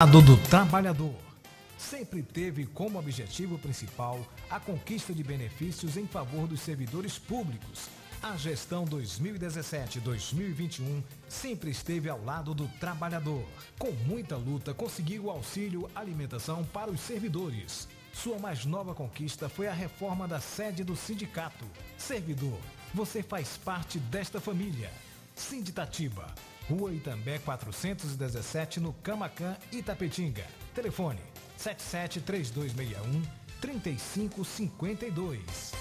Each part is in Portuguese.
Lado do trabalhador sempre teve como objetivo principal a conquista de benefícios em favor dos servidores públicos. A gestão 2017-2021 sempre esteve ao lado do trabalhador. Com muita luta, conseguiu o auxílio alimentação para os servidores. Sua mais nova conquista foi a reforma da sede do sindicato. Servidor, você faz parte desta família. Sinditatiba, Rua Itambé 417, no Camacan, Itapetinga. Telefone 77 3261 3552.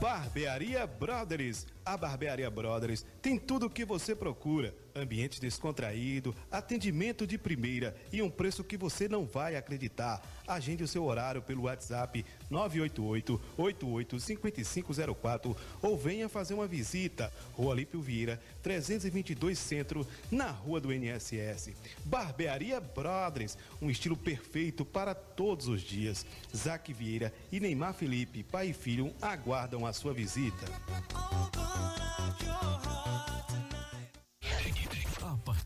Barbearia Brothers. A Barbearia Brothers tem tudo o que você procura ambiente descontraído, atendimento de primeira e um preço que você não vai acreditar. Agende o seu horário pelo WhatsApp 988-885504 ou venha fazer uma visita. Rua Lípio Vieira, 322 Centro, na Rua do NSS. Barbearia Brothers, um estilo perfeito para todos os dias. Zac Vieira e Neymar Felipe, pai e filho, aguardam a sua visita.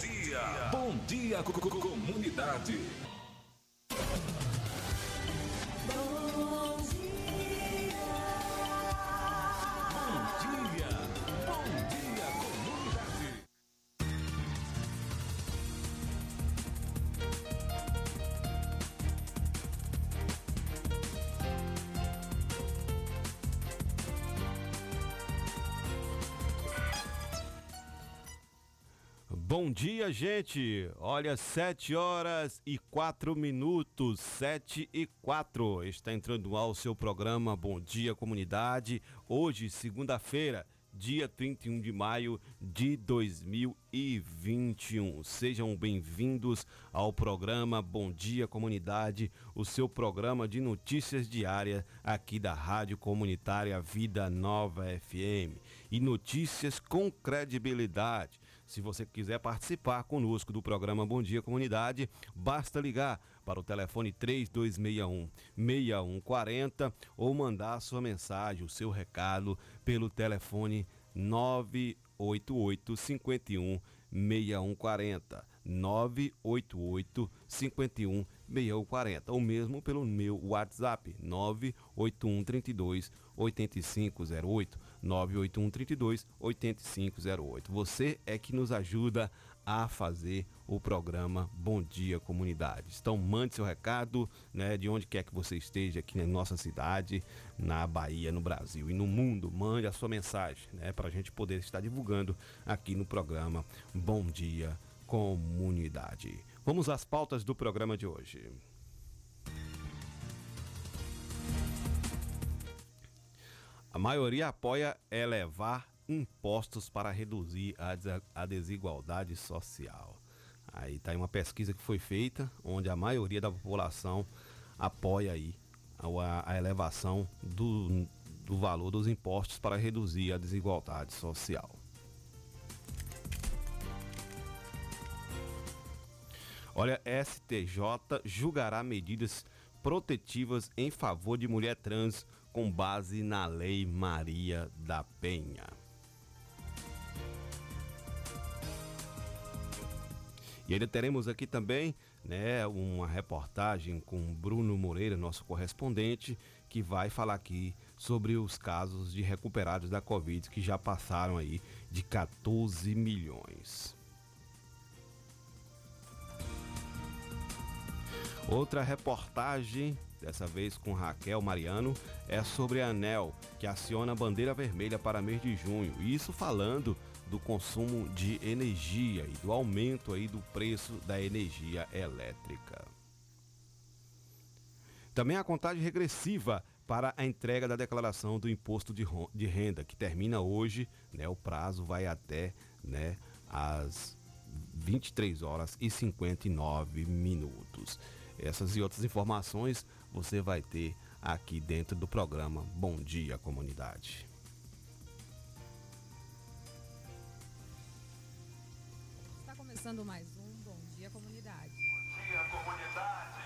Dia. Bom dia, co- co- comunidade. Bom dia, gente. Olha, 7 horas e 4 minutos, 7 e 4. Está entrando ao seu programa Bom Dia Comunidade. Hoje, segunda-feira, dia 31 de maio de 2021. Sejam bem-vindos ao programa Bom Dia Comunidade, o seu programa de notícias diária aqui da Rádio Comunitária Vida Nova FM. E notícias com credibilidade. Se você quiser participar conosco do programa Bom Dia Comunidade, basta ligar para o telefone 3261 6140 ou mandar a sua mensagem, o seu recado pelo telefone 988 51 6140. 988 51 6140 ou mesmo pelo meu WhatsApp 981 32 8508 981 32 8508. Você é que nos ajuda a fazer o programa Bom Dia Comunidade. Então mande seu recado, né, de onde quer que você esteja aqui na nossa cidade, na Bahia, no Brasil e no mundo, mande a sua mensagem, né, para a gente poder estar divulgando aqui no programa Bom Dia Comunidade. Vamos às pautas do programa de hoje. A maioria apoia elevar impostos para reduzir a desigualdade social. Aí está aí uma pesquisa que foi feita, onde a maioria da população apoia aí a, a elevação do, do valor dos impostos para reduzir a desigualdade social. Olha, STJ julgará medidas protetivas em favor de mulher trans com base na Lei Maria da Penha. E ainda teremos aqui também né, uma reportagem com Bruno Moreira, nosso correspondente, que vai falar aqui sobre os casos de recuperados da Covid que já passaram aí de 14 milhões. Outra reportagem, dessa vez com Raquel Mariano, é sobre a ANEL, que aciona a bandeira vermelha para mês de junho. Isso falando do consumo de energia e do aumento aí do preço da energia elétrica. Também a contagem regressiva para a entrega da declaração do imposto de renda, que termina hoje, né, o prazo vai até né, as 23 horas e 59 minutos. Essas e outras informações você vai ter aqui dentro do programa Bom Dia Comunidade. Está começando mais um Bom Dia Comunidade. Bom dia, comunidade!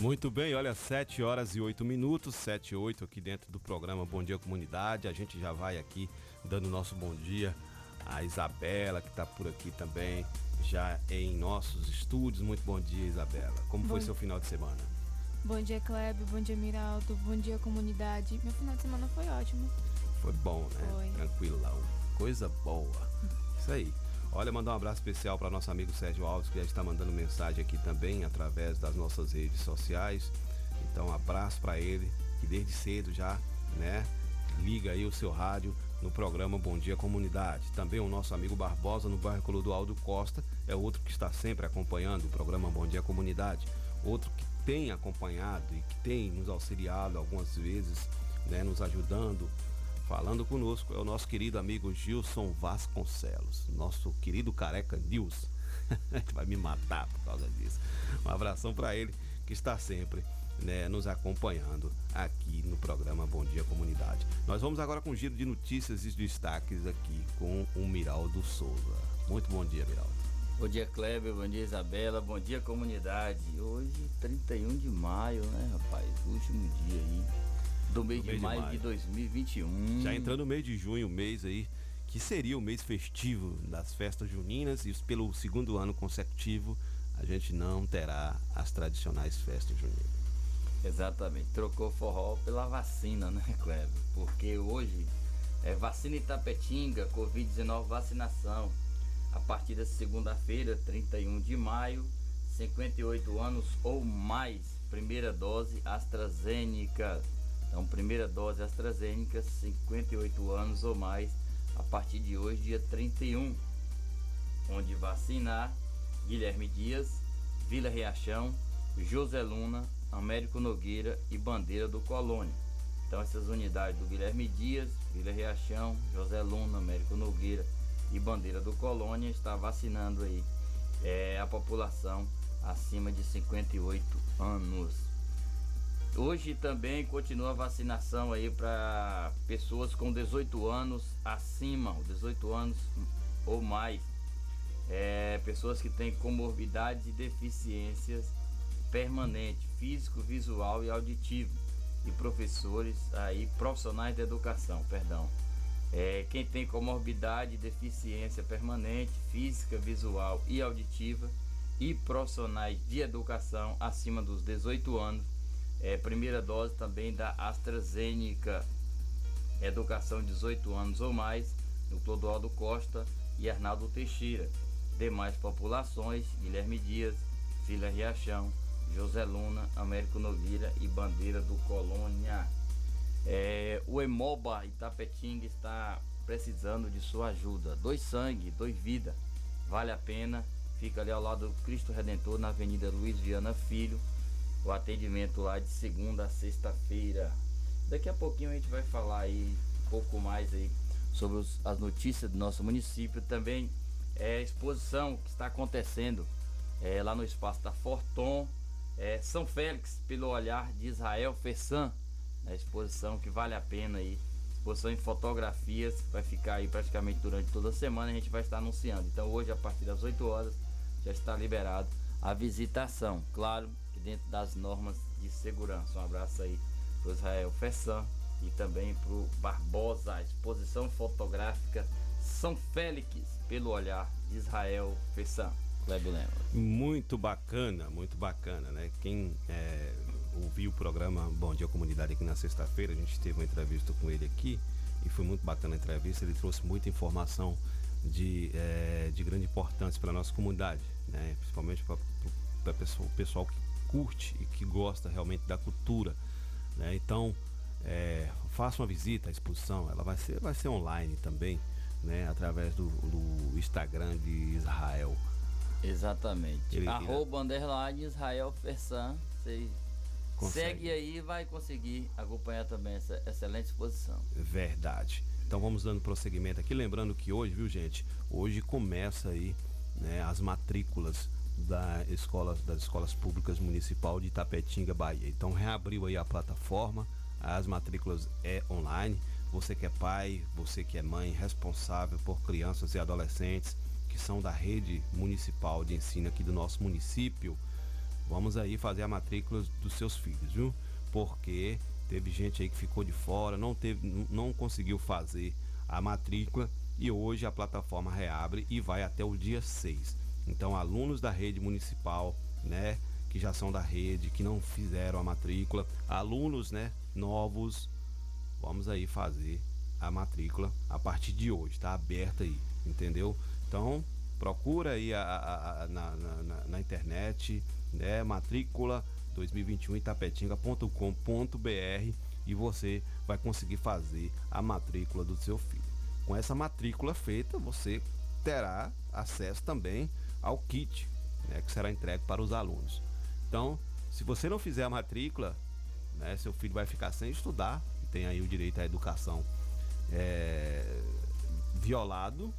Muito bem, olha, 7 horas e 8 minutos, 7 e 8 aqui dentro do programa Bom Dia Comunidade. A gente já vai aqui dando nosso bom dia à Isabela, que está por aqui também, já em nossos estúdios. Muito bom dia, Isabela. Como bom... foi seu final de semana? Bom dia, Kleber. Bom dia, Miraldo. Bom dia, comunidade. Meu final de semana foi ótimo. Foi bom, né? Foi. Tranquilão. Coisa boa. Isso aí. Olha, mandar um abraço especial para nosso amigo Sérgio Alves, que já está mandando mensagem aqui também através das nossas redes sociais. Então, um abraço para ele, que desde cedo já, né, liga aí o seu rádio no programa Bom Dia Comunidade. Também o nosso amigo Barbosa no bairro Clodoaldo Costa é outro que está sempre acompanhando o programa Bom Dia Comunidade. Outro que tem acompanhado e que tem nos auxiliado algumas vezes, né, nos ajudando Falando conosco é o nosso querido amigo Gilson Vasconcelos, nosso querido careca News. vai me matar por causa disso. Um abração para ele que está sempre né, nos acompanhando aqui no programa Bom Dia Comunidade. Nós vamos agora com um giro de notícias e destaques aqui com o Miraldo Souza. Muito bom dia, Miraldo. Bom dia, Kleber. Bom dia, Isabela. Bom dia, comunidade. Hoje, 31 de maio, né, rapaz? Último dia aí do mês, do de, mês maio de maio de 2021. Já entrando no mês de junho, mês aí que seria o mês festivo das festas juninas e pelo segundo ano consecutivo a gente não terá as tradicionais festas juninas. Exatamente, trocou forró pela vacina, né, Cleber? Porque hoje é vacina Itapetinga, Covid-19 vacinação. A partir da segunda-feira, 31 de maio, 58 anos ou mais, primeira dose AstraZeneca então, primeira dose AstraZeneca, 58 anos ou mais, a partir de hoje, dia 31, onde vacinar Guilherme Dias, Vila Riachão, José Luna, Américo Nogueira e Bandeira do Colônia. Então, essas unidades do Guilherme Dias, Vila Riachão, José Luna, Américo Nogueira e Bandeira do Colônia está vacinando aí é, a população acima de 58 anos. Hoje também continua a vacinação aí para pessoas com 18 anos acima, 18 anos ou mais. É, pessoas que têm comorbidades e deficiências permanentes, físico, visual e auditivo. E professores aí, profissionais da educação, perdão. É, quem tem comorbidade, deficiência permanente, física, visual e auditiva e profissionais de educação acima dos 18 anos é, primeira dose também da AstraZeneca, educação 18 anos ou mais, no Clodoaldo Costa e Arnaldo Teixeira. Demais populações, Guilherme Dias, Vila Riachão, José Luna, Américo Nogueira e Bandeira do Colônia. É, o Emoba Itapetinga está precisando de sua ajuda. Dois sangue, dois vida. Vale a pena. Fica ali ao lado do Cristo Redentor, na Avenida Luiz Viana Filho, o atendimento lá de segunda a sexta-feira. Daqui a pouquinho a gente vai falar aí um pouco mais aí sobre os, as notícias do nosso município. Também é a exposição que está acontecendo é, lá no espaço da Forton, é, São Félix, pelo olhar de Israel Fessan. A exposição que vale a pena aí. Exposição em fotografias, vai ficar aí praticamente durante toda a semana. A gente vai estar anunciando. Então hoje, a partir das 8 horas, já está liberado a visitação. Claro, dentro das normas de segurança. Um abraço aí para Israel Fessan e também para o Barbosa, exposição fotográfica São Félix, pelo olhar de Israel Fessan. Kleber Lemos. Muito bacana, muito bacana, né? Quem é, ouvi o programa Bom Dia Comunidade aqui na sexta-feira, a gente teve uma entrevista com ele aqui e foi muito bacana a entrevista. Ele trouxe muita informação de, é, de grande importância para a nossa comunidade, né? principalmente para o pessoal que curte e que gosta realmente da cultura. Né? Então, é, faça uma visita à exposição, ela vai ser, vai ser online também, né? através do, do Instagram de Israel. Exatamente. Ele, Arroba underline Israel Fersan. Você segue aí e vai conseguir acompanhar também essa excelente exposição. Verdade. Então vamos dando prosseguimento aqui. Lembrando que hoje, viu gente? Hoje começa aí né, as matrículas da escola, das escolas públicas municipal de Itapetinga, Bahia. Então reabriu aí a plataforma, as matrículas é online. Você que é pai, você que é mãe responsável por crianças e adolescentes que são da rede municipal de ensino aqui do nosso município, vamos aí fazer a matrícula dos seus filhos, viu? Porque teve gente aí que ficou de fora, não teve, não conseguiu fazer a matrícula e hoje a plataforma reabre e vai até o dia 6. Então, alunos da rede municipal, né, que já são da rede, que não fizeram a matrícula, alunos, né, novos, vamos aí fazer a matrícula a partir de hoje, tá aberta aí, entendeu? Então, procura aí a, a, a, na, na, na, internet, né? Matrícula 2021 itapetinga.com.br e você vai conseguir fazer a matrícula do seu filho. Com essa matrícula feita, você terá acesso também ao kit, né, que será entregue para os alunos. Então, se você não fizer a matrícula, né, seu filho vai ficar sem estudar, tem aí o direito à educação é, violado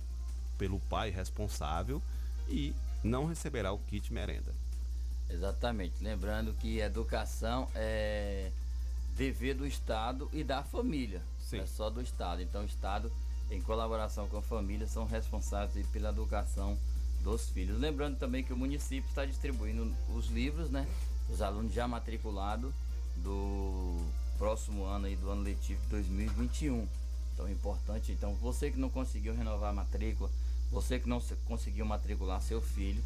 pelo pai responsável e não receberá o kit merenda. Exatamente. Lembrando que educação é dever do Estado e da família. Sim. É só do Estado. Então o Estado, em colaboração com a família, são responsáveis pela educação dos filhos. Lembrando também que o município está distribuindo os livros, né? Os alunos já matriculados do próximo ano aí, do ano letivo de 2021. Então é importante. Então, você que não conseguiu renovar a matrícula, você que não conseguiu matricular seu filho,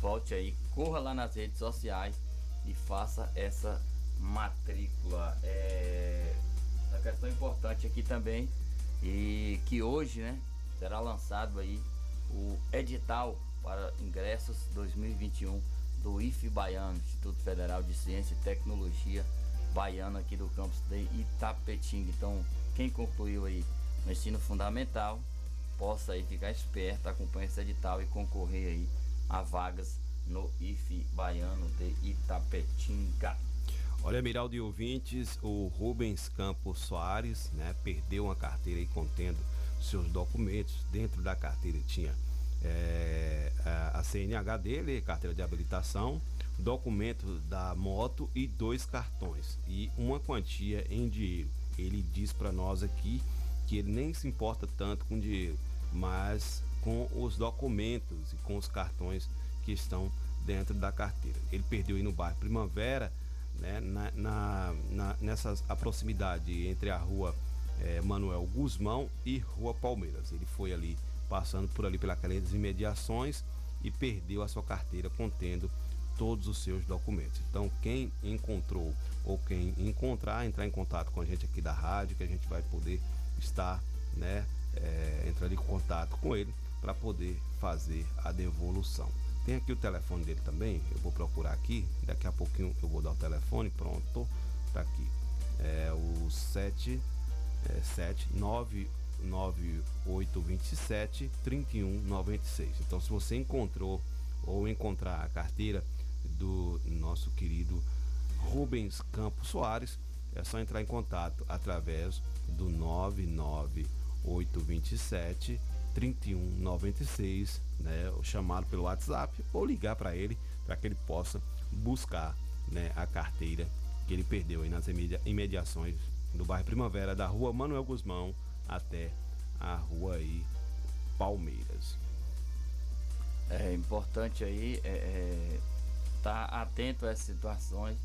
volte aí, corra lá nas redes sociais e faça essa matrícula. É uma questão importante aqui também e que hoje, né, será lançado aí o edital para ingressos 2021 do IF Baiano, Instituto Federal de Ciência e Tecnologia Baiano aqui do campus de Itapetinga. Então, quem concluiu aí o ensino fundamental possa aí ficar esperto, acompanhar esse edital e concorrer aí a vagas no IFE Baiano de Itapetinga. Olha, Miraldo e ouvintes, o Rubens Campos Soares, né, perdeu uma carteira aí contendo seus documentos. Dentro da carteira tinha é, a CNH dele, carteira de habilitação, documento da moto e dois cartões e uma quantia em dinheiro. Ele diz para nós aqui que ele nem se importa tanto com dinheiro, mas com os documentos e com os cartões que estão dentro da carteira. Ele perdeu aí no bairro Primavera, né, na, na, na nessa a proximidade entre a rua é, Manuel Guzmão e Rua Palmeiras. Ele foi ali passando por ali pelas imediações e perdeu a sua carteira contendo todos os seus documentos. Então, quem encontrou ou quem encontrar, entrar em contato com a gente aqui da rádio, que a gente vai poder estar, né, é, entrar em contato com ele para poder fazer a devolução. Tem aqui o telefone dele também, eu vou procurar aqui, daqui a pouquinho eu vou dar o telefone, pronto, tá aqui. É o 7 é, 7 99827 3196. Então se você encontrou ou encontrar a carteira do nosso querido Rubens Campos Soares, é só entrar em contato através do 99827 3196, né, chamado pelo WhatsApp ou ligar para ele para que ele possa buscar, né, a carteira que ele perdeu aí nas imediações do bairro Primavera, da rua Manuel Guzmão até a rua aí Palmeiras. É importante aí é, é, estar tá atento a essas situações.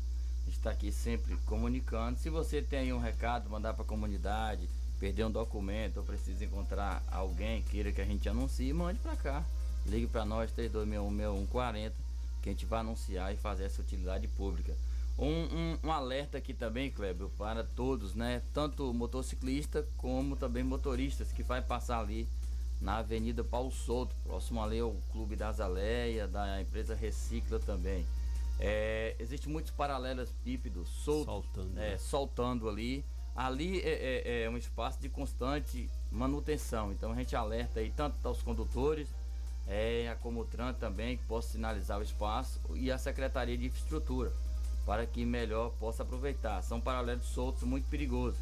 Gente está aqui sempre comunicando. Se você tem um recado, mandar para a comunidade, perder um documento ou precisa encontrar alguém queira que a gente anuncie, mande para cá. Ligue para nós, 3261 que a gente vai anunciar e fazer essa utilidade pública. Um, um, um, alerta aqui também, Kleber, para todos, né? Tanto motociclista como também motoristas que vai passar ali na Avenida Paulo Souto, próximo ali ao Clube da Azaleia, da empresa Recicla também. É, Existem muitos paralelos pípidos soltos, soltando, é, né? soltando ali. Ali é, é, é, um espaço de constante manutenção, então a gente alerta aí tanto aos condutores, é, a Comutran também, que possa sinalizar o espaço, e a Secretaria de Infraestrutura para que melhor possa aproveitar. São paralelos soltos muito perigosos.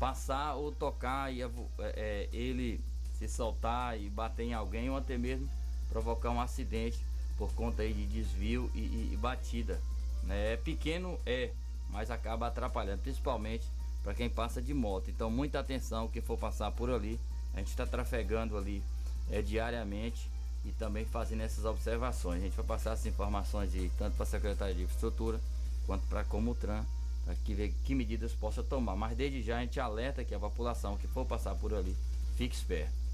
Passar ou tocar e é, é, ele se soltar e bater em alguém ou até mesmo provocar um acidente por conta aí de desvio e, e, e batida. Né? É pequeno é, mas acaba atrapalhando, principalmente para quem passa de moto. Então muita atenção quem for passar por ali. A gente está trafegando ali é, diariamente e também fazendo essas observações. A gente vai passar essas informações aí, tanto para a Secretaria de Infraestrutura quanto para a Comutran, para que ver que medidas possa tomar. Mas desde já a gente alerta que a população que for passar por ali, fique esperto.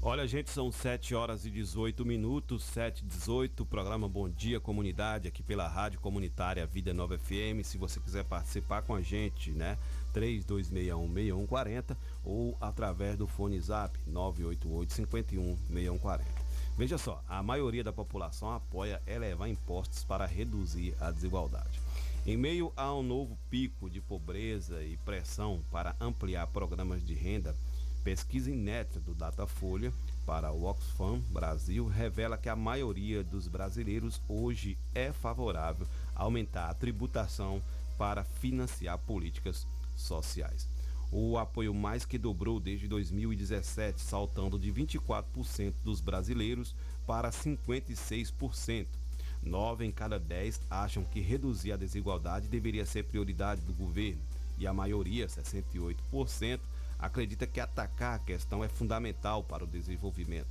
Olha, gente, são 7 horas e 18 minutos, 7 e 18, programa Bom Dia Comunidade, aqui pela Rádio Comunitária Vida Nova FM. Se você quiser participar com a gente, né? 3261-6140 ou através do fone zap 988-51-6140. Veja só, a maioria da população apoia elevar impostos para reduzir a desigualdade. Em meio a um novo pico de pobreza e pressão para ampliar programas de renda, pesquisa inédita do Datafolha para o Oxfam Brasil revela que a maioria dos brasileiros hoje é favorável a aumentar a tributação para financiar políticas sociais. O apoio mais que dobrou desde 2017, saltando de 24% dos brasileiros para 56%. Nove em cada dez acham que reduzir a desigualdade deveria ser prioridade do governo e a maioria, 68%, acredita que atacar a questão é fundamental para o desenvolvimento.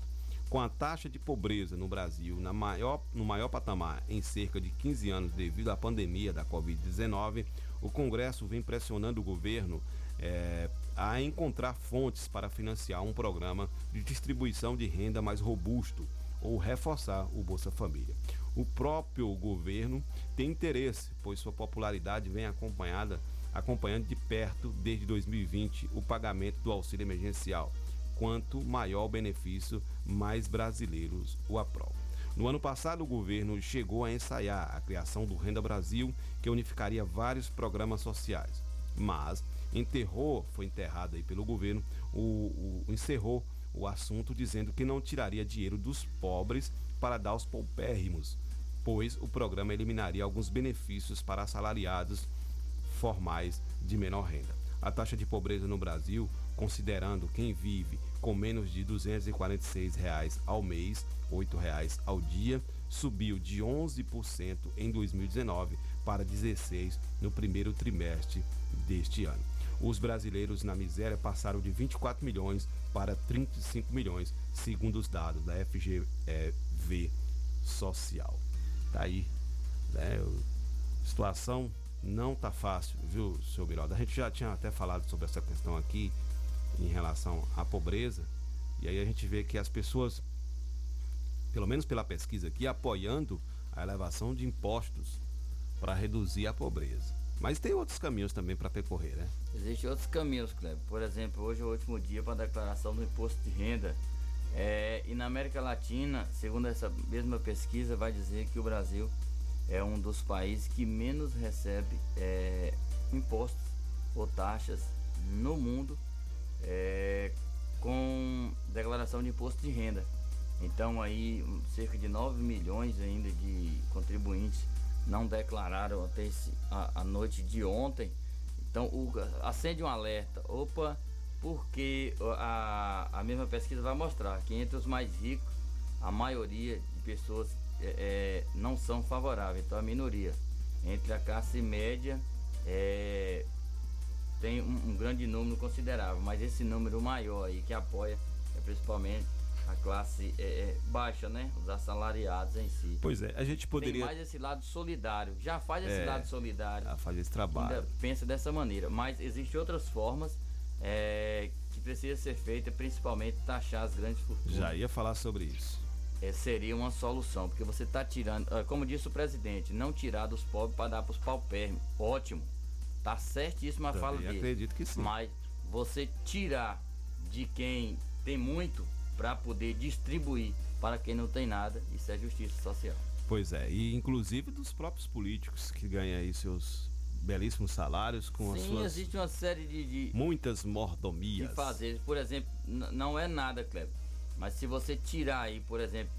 Com a taxa de pobreza no Brasil na maior, no maior patamar em cerca de 15 anos devido à pandemia da Covid-19, o Congresso vem pressionando o governo é, a encontrar fontes para financiar um programa de distribuição de renda mais robusto ou reforçar o Bolsa Família. O próprio governo tem interesse, pois sua popularidade vem acompanhada acompanhando de perto desde 2020 o pagamento do auxílio emergencial. Quanto maior o benefício, mais brasileiros o aprovam. No ano passado, o governo chegou a ensaiar a criação do Renda Brasil, que unificaria vários programas sociais. Mas enterrou, foi enterrado aí pelo governo, o, o encerrou o assunto dizendo que não tiraria dinheiro dos pobres para dar aos paupérrimos, pois o programa eliminaria alguns benefícios para assalariados formais de menor renda. A taxa de pobreza no Brasil, considerando quem vive com menos de 246 reais ao mês, 8 reais ao dia, subiu de 11% em 2019 para 16% no primeiro trimestre deste ano. Os brasileiros na miséria passaram de 24 milhões para 35 milhões, segundo os dados da FGV Social. Tá aí, né? Situação não tá fácil, viu, seu Miraldo? A gente já tinha até falado sobre essa questão aqui em relação à pobreza. E aí a gente vê que as pessoas, pelo menos pela pesquisa aqui, apoiando a elevação de impostos para reduzir a pobreza. Mas tem outros caminhos também para percorrer, né? Existem outros caminhos, Cleber. Por exemplo, hoje é o último dia para a declaração do imposto de renda. É, e na América Latina, segundo essa mesma pesquisa, vai dizer que o Brasil é um dos países que menos recebe é, impostos ou taxas no mundo é, com declaração de imposto de renda. Então aí cerca de 9 milhões ainda de contribuintes não declararam até esse, a, a noite de ontem. Então o, acende um alerta. Opa, porque a, a mesma pesquisa vai mostrar que entre os mais ricos, a maioria de pessoas é, é, não são favoráveis, então a minoria. Entre a classe média é, tem um, um grande número considerável, mas esse número maior aí que apoia é principalmente a classe é, é, baixa, né? Os assalariados em si. Pois é, a gente poderia. Tem mais esse lado solidário. Já faz esse é, lado solidário. Já faz esse trabalho. pensa dessa maneira. Mas existem outras formas é, que precisa ser feita, principalmente taxar as grandes fortunas. Já ia falar sobre isso. é, seria uma solução, porque você está tirando, ah, como disse o presidente, não tirar dos pobres para dar para os paupérrimos. Ótimo, tá certíssimo a Também fala dele. acredito que sim. Mas você tirar de quem tem muito para poder distribuir para quem não tem nada, isso é justiça social. Pois é, e inclusive dos próprios políticos que ganham aí seus belíssimos salários com as Sim, suas existe uma série de, de, muitas de mordomias. fazer. Por exemplo, não é nada, Kleber. Mas se você tirar aí, por exemplo,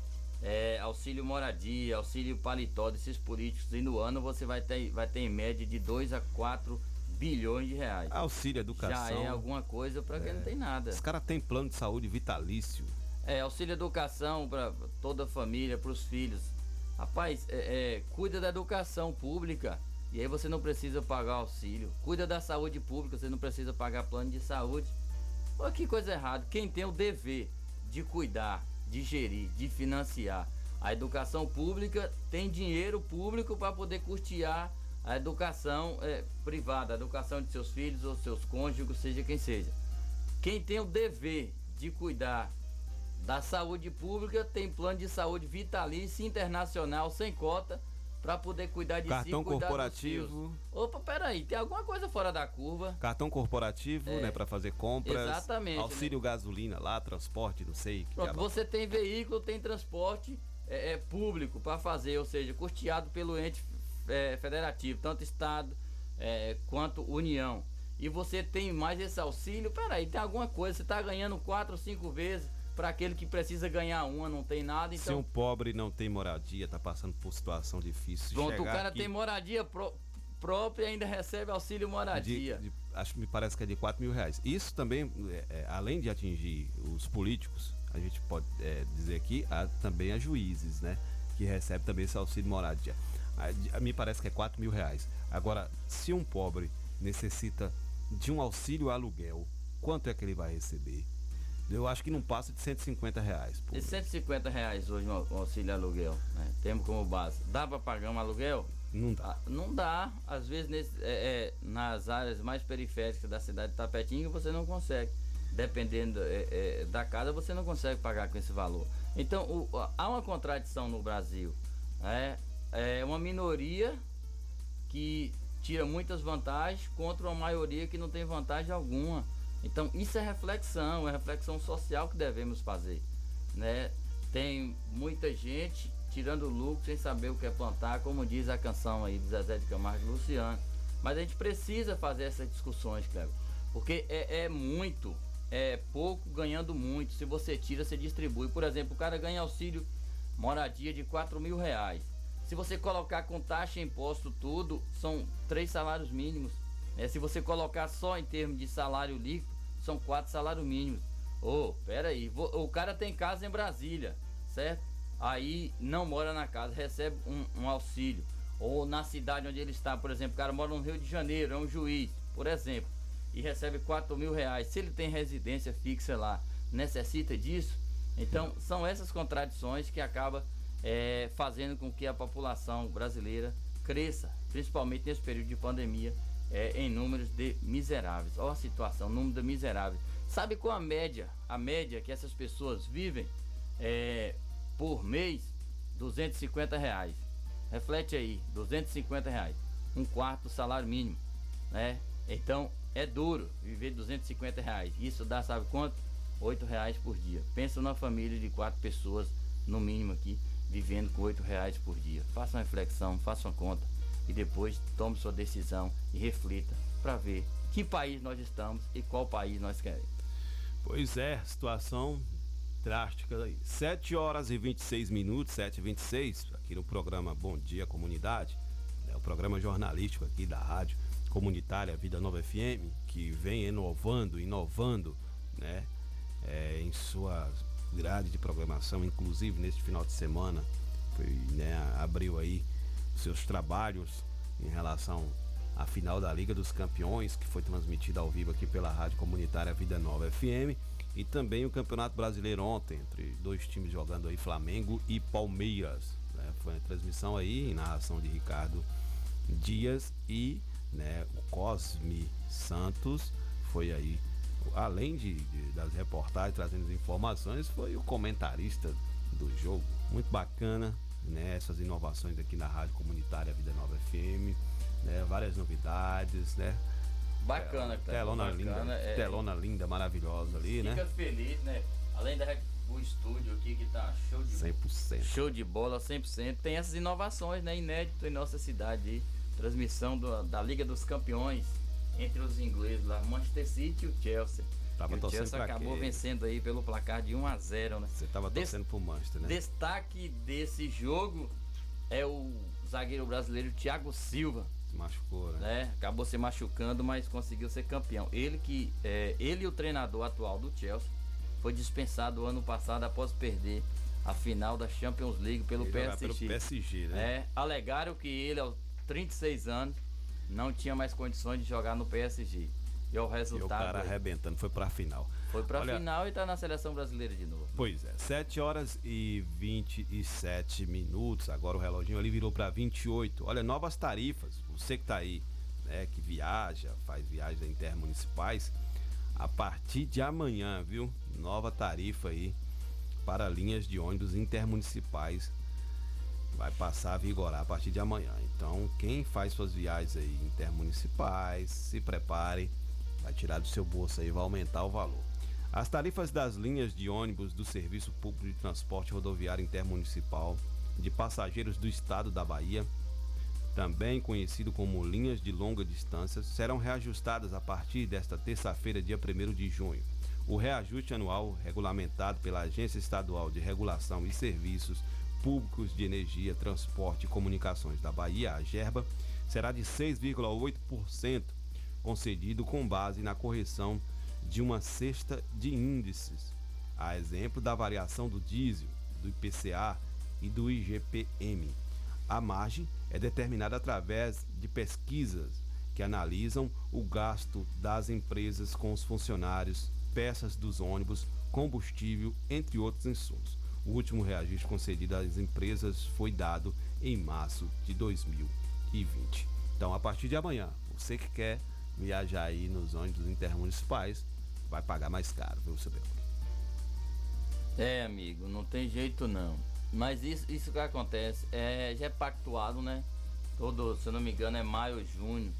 é, auxílio moradia, auxílio paletó desses políticos, e no ano você vai ter, vai ter em média de 2 a 4 bilhões de reais. Auxílio educação. Já é alguma coisa para quem não tem nada. Os caras têm plano de saúde vitalício. É, auxílio educação para toda a família, para os filhos. Rapaz, é, é, cuida da educação pública. E aí você não precisa pagar auxílio. Cuida da saúde pública, você não precisa pagar plano de saúde. Pô, que coisa errada. Quem tem o dever de cuidar, de gerir, de financiar a educação pública tem dinheiro público para poder custear a educação é, privada, a educação de seus filhos ou seus cônjuges, seja quem seja. Quem tem o dever de cuidar da saúde pública tem plano de saúde vitalício internacional sem cota para poder cuidar de si Cartão e cuidar corporativo. Opa, peraí, tem alguma coisa fora da curva. Cartão corporativo, É. né, para fazer compras. Exatamente, Auxílio gasolina lá, transporte, não sei. que Pronto, você tem veículo, tem transporte é, é, público para fazer, ou seja, custeado pelo ente é, federativo, tanto Estado é, quanto União. E você tem mais esse auxílio, peraí, tem alguma coisa, você está ganhando quatro ou cinco vezes para aquele que precisa ganhar uma, não tem nada, Se então um pobre não tem moradia, tá passando por situação difícil. pronto, o cara aqui tem moradia pró- própria e ainda recebe auxílio de, moradia. de- acho que me parece que é de 4 mil reais. Isso também, é, é, além de atingir os políticos, a gente pode é, dizer aqui, há também a juízes, né? Que recebe também esse auxílio moradia. A- de- a- me parece que é 4 mil reais. Agora, se um pobre necessita de um auxílio aluguel, quanto é que ele vai receber? Eu acho que não passa de 150 reais. E 150 reais hoje um auxílio aluguel, né? Temos como base. Dá para pagar um aluguel? Não dá. Ah, Não dá, às vezes nesse- é, é, nas áreas mais periféricas da cidade de Tapetinga você não consegue. Dependendo é, é, da casa, você não consegue pagar com esse valor. Então o- há uma contradição no Brasil. né? É uma minoria que tira muitas vantagens contra uma maioria que não tem vantagem alguma. Então isso é reflexão, é reflexão social que devemos fazer. Né? Tem muita gente tirando lucro sem saber o que é plantar, como diz a canção aí do Zezé de Camargo e Luciano. Mas a gente precisa fazer essas discussões, Cleber. Porque é, é muito, é pouco ganhando muito. Se você tira, você distribui. Por exemplo, o cara ganha auxílio moradia de 4 mil reais. Se você colocar com taxa, imposto, tudo, são três salários mínimos. É, se você colocar só em termos de salário líquido, são quatro salários mínimos. Ô, pera aí, o cara tem casa em Brasília, certo? Aí não mora na casa, recebe um, um auxílio. Ou na cidade onde ele está, por exemplo, o cara mora no Rio de Janeiro, é um juiz, por exemplo, e recebe 4 mil reais. Se ele tem residência fixa lá, necessita disso? Então, são essas contradições que acabam é, fazendo com que a população brasileira cresça, principalmente nesse período de pandemia, é, em números de miseráveis. Olha a situação, número de miseráveis. Sabe qual a média? A média que essas pessoas vivem é, por mês, 250 reais. Reflete aí, 250 reais. Um quarto do salário mínimo, né? Então, é duro viver 250 reais. Isso dá, sabe quanto? 8 reais por dia. Pensa numa família de quatro pessoas, no mínimo aqui, vivendo com 8 reais por dia. Faça uma reflexão, faça uma conta e depois tome sua decisão e reflita para ver que país nós estamos e qual país nós queremos. Pois é, situação drástica aí. 7 horas e 26 minutos, 7 e 26 aqui no programa Bom Dia Comunidade, é o programa jornalístico aqui da rádio comunitária Vida Nova FM, que vem inovando, inovando, né, é, em sua grade de programação, inclusive neste final de semana, foi, né, abriu aí seus trabalhos em relação à final da Liga dos Campeões, que foi transmitida ao vivo aqui pela Rádio Comunitária Vida Nova FM, e também o Campeonato Brasileiro ontem, entre dois times jogando aí, Flamengo e Palmeiras. né? Foi a transmissão aí, em narração de Ricardo Dias e né, o Cosme Santos foi aí, além de, de- das reportagens trazendo as informações, foi o comentarista do jogo. Muito bacana, né? Essas inovações aqui na Rádio Comunitária Vida Nova FM, né? Várias novidades, né? Bacana, é, telona bacana, linda, é, telona linda, maravilhosa ali, fica né? Fica feliz, né? Além da o estúdio aqui que tá show de 100%. Show de bola, 100%. Tem essas inovações, né? Inédito em nossa cidade aí. Transmissão do, da Liga dos Campeões entre os ingleses lá, Manchester City e o Chelsea. Tava e o Chelsea acabou quê? vencendo aí pelo placar de 1 a 0 né? Você tava torcendo Des pro Manchester, né? Destaque desse jogo é o zagueiro brasileiro Thiago Silva. Se machucou, né? né? Acabou se machucando, mas conseguiu ser campeão. Ele que é, ele e o treinador atual do Chelsea foi dispensado ano passado após perder a final da Champions League pelo ele PSG. Pelo PSG, né? É, alegaram que ele aos 36 anos não tinha mais condições de jogar no PSG. E o resultado. E o cara arrebentando, foi pra final. Foi pra Olha, final e tá na seleção brasileira de novo. Pois é, 7 horas e 27 minutos. Agora o reloginho ali virou pra 28. Olha, novas tarifas. Você que tá aí, né, que viaja, faz viagens intermunicipais, a partir de amanhã, viu? Nova tarifa aí para linhas de ônibus intermunicipais vai passar a vigorar a partir de amanhã. Então, quem faz suas viagens aí intermunicipais, se prepare, vai tirar do seu bolso aí, vai aumentar o valor. As tarifas das linhas de ônibus do Serviço Público de Transporte Rodoviário Intermunicipal de passageiros do estado da Bahia, também conhecido como linhas de longa distância, serão reajustadas a partir desta terça-feira, dia 1 de junho. O reajuste anual, regulamentado pela Agência Estadual de Regulação e Serviços Públicos de Energia, Transporte e Comunicações da Bahia, a GERBA, será de 6,8%, concedido com base na correção de uma cesta de índices, a exemplo da variação do diesel, do IPCA e do IGPM. A margem é determinada através de pesquisas que analisam o gasto das empresas com os funcionários, peças dos ônibus, combustível, entre outros insumos. O último reajuste concedido às empresas foi dado em março de 2020. Então, a partir de amanhã, você que quer viajar aí nos ônibus intermunicipais, vai pagar mais caro, viu, seu É, amigo, não tem jeito não. Mas isso, isso que acontece é, já é pactuado, né? Todo, se eu não me engano, é maio, junho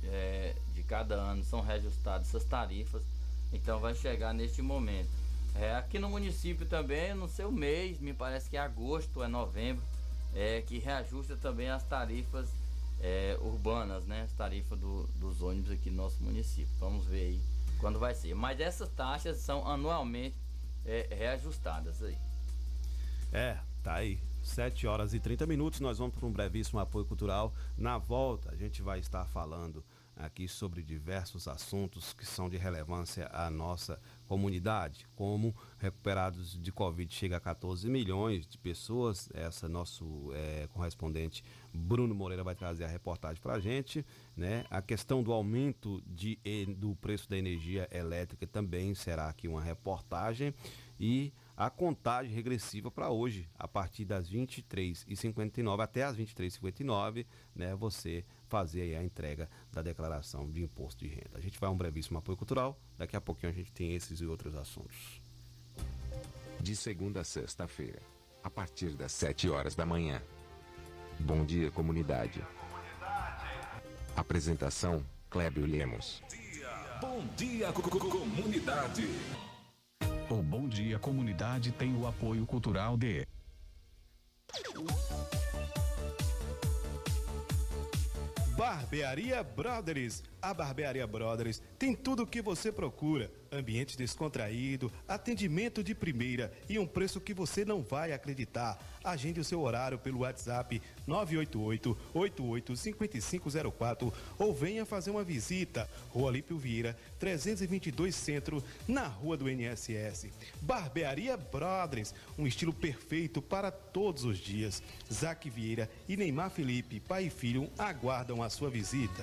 de, é, de cada ano são reajustadas essas tarifas. Então vai chegar neste momento. É, aqui no município também, no seu mês, me parece que é agosto, é novembro, é, que reajusta também as tarifas é, urbanas, né? As tarifas do, dos ônibus aqui no nosso município. Vamos ver aí quando vai ser. Mas essas taxas são anualmente é, reajustadas aí. É, tá aí. 7 horas e 30 minutos, nós vamos para um brevíssimo apoio cultural. Na volta, a gente vai estar falando aqui sobre diversos assuntos que são de relevância à nossa comunidade, como recuperados de Covid chega a 14 milhões de pessoas. Essa nosso é, correspondente Bruno Moreira vai trazer a reportagem para a gente. Né? A questão do aumento de, do preço da energia elétrica também será aqui uma reportagem. E a contagem regressiva para hoje, a partir das 23h59 até as 23h59, né, você fazer a entrega da declaração de imposto de renda. A gente vai a um brevíssimo apoio cultural, daqui a pouquinho a gente tem esses e outros assuntos. De segunda a sexta-feira, a partir das 7 horas da manhã. Bom dia, comunidade. Apresentação: Clébio Lemos. Bom dia, comunidade. O Bom Dia Comunidade tem o apoio cultural de Barbearia Brothers. A Barbearia Brothers tem tudo o que você procura ambiente descontraído, atendimento de primeira e um preço que você não vai acreditar. Agende o seu horário pelo WhatsApp 988 88 5504 ou venha fazer uma visita. Rua Lípio Vieira, 322 Centro, na Rua do NSS. Barbearia Brothers, um estilo perfeito para todos os dias. Zac Vieira e Neymar Felipe, pai e filho, aguardam a sua visita.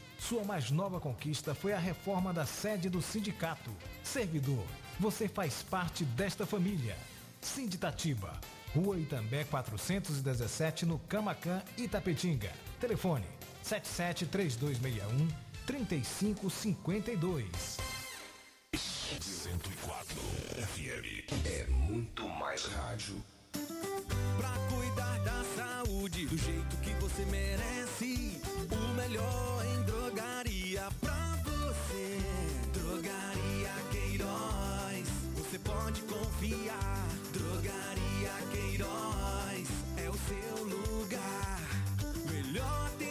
Sua mais nova conquista foi a reforma da sede do sindicato. Servidor, você faz parte desta família. Sinditatiba, Rua Itambé 417, no Camacan, Itapetinga. Telefone 773261 3552. 104 FM é muito mais rádio. Pra cuidar da saúde do jeito que você merece, o melhor em drogaria pra você. Drogaria Queiroz, você pode confiar. Drogaria Queiroz é o seu lugar. Melhor atendimento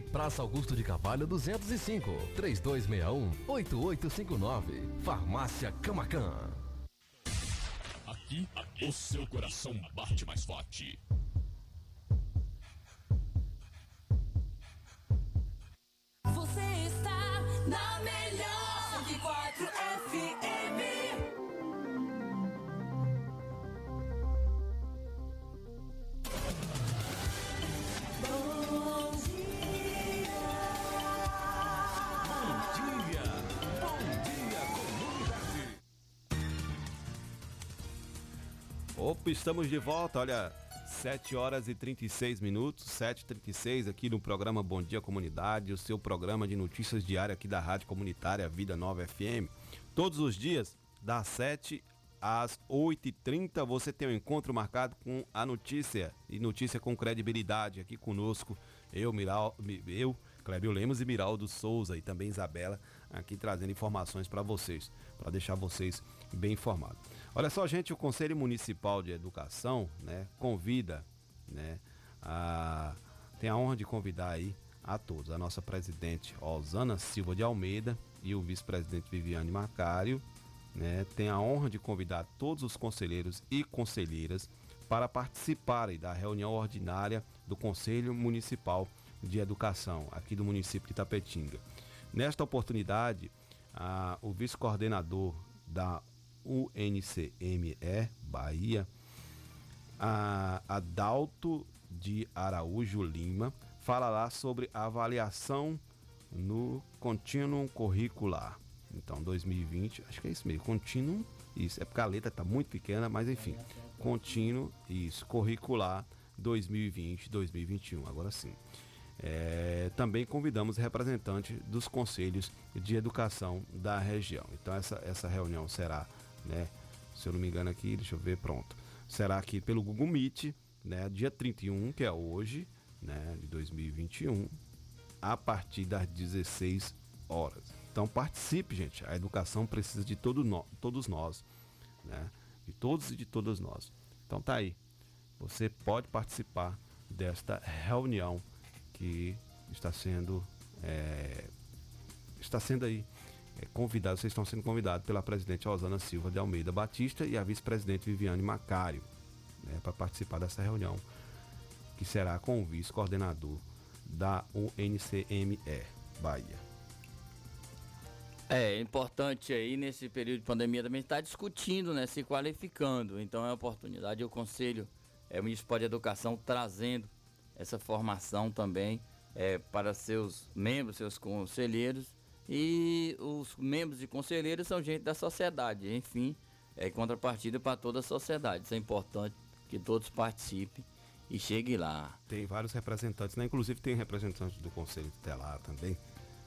Praça Augusto de Carvalho 205, 3261-8859. Farmácia Camacan. Aqui, aqui, o seu coração bate mais forte. Você está na melhor 104 FM. Opa, estamos de volta, olha, 7 horas e 36 minutos, 7h36 aqui no programa Bom Dia Comunidade, o seu programa de notícias diária aqui da Rádio Comunitária Vida Nova FM. Todos os dias, das 7 às 8h30, você tem um encontro marcado com a notícia, e notícia com credibilidade aqui conosco, eu, Miral, eu, Clébio Lemos e Miraldo Souza e também Isabela, aqui trazendo informações para vocês, para deixar vocês bem informados. Olha só, gente, o Conselho Municipal de Educação, né, convida, né, a, tem a honra de convidar aí a todos, a nossa presidente Osana Silva de Almeida, e o vice-presidente Viviane Macário né, tem a honra de convidar todos os conselheiros e conselheiras para participarem da reunião ordinária do Conselho Municipal de Educação, aqui do município de Itapetinga. Nesta oportunidade, a, o vice-coordenador da UNCME Bahia, a Adalto de Araújo Lima, falará sobre avaliação no contínuo curricular. Então, 2020, acho que é isso mesmo, contínuo, isso, é porque a letra está muito pequena, mas enfim, contínuo, isso, curricular 2020-2021, agora sim. É, também convidamos representantes dos conselhos de educação da região. Então, essa, essa reunião será, né, se eu não me engano aqui, deixa eu ver, pronto, será aqui pelo Google Meet, né, dia 31, que é hoje, né, de 2021, a partir das 16 horas. Então participe, gente. A educação precisa de todo no, todos nós, né? De todos e de todas nós. Então tá aí. Você pode participar desta reunião que está sendo é, está sendo aí é, convidado. Vocês estão sendo convidados pela presidente Rosana Silva de Almeida Batista e a vice-presidente Viviane Macário né, para participar dessa reunião que será com o vice-coordenador da UNCME Bahia. É importante aí nesse período de pandemia também estar discutindo, né, se qualificando. Então é uma oportunidade o Conselho é, Municipal de Educação trazendo essa formação também é, para seus membros, seus conselheiros. E os membros e conselheiros são gente da sociedade, enfim, é contrapartida para toda a sociedade. Isso é importante que todos participem e cheguem lá. Tem vários representantes, né? Inclusive tem representantes do Conselho Tutelar também.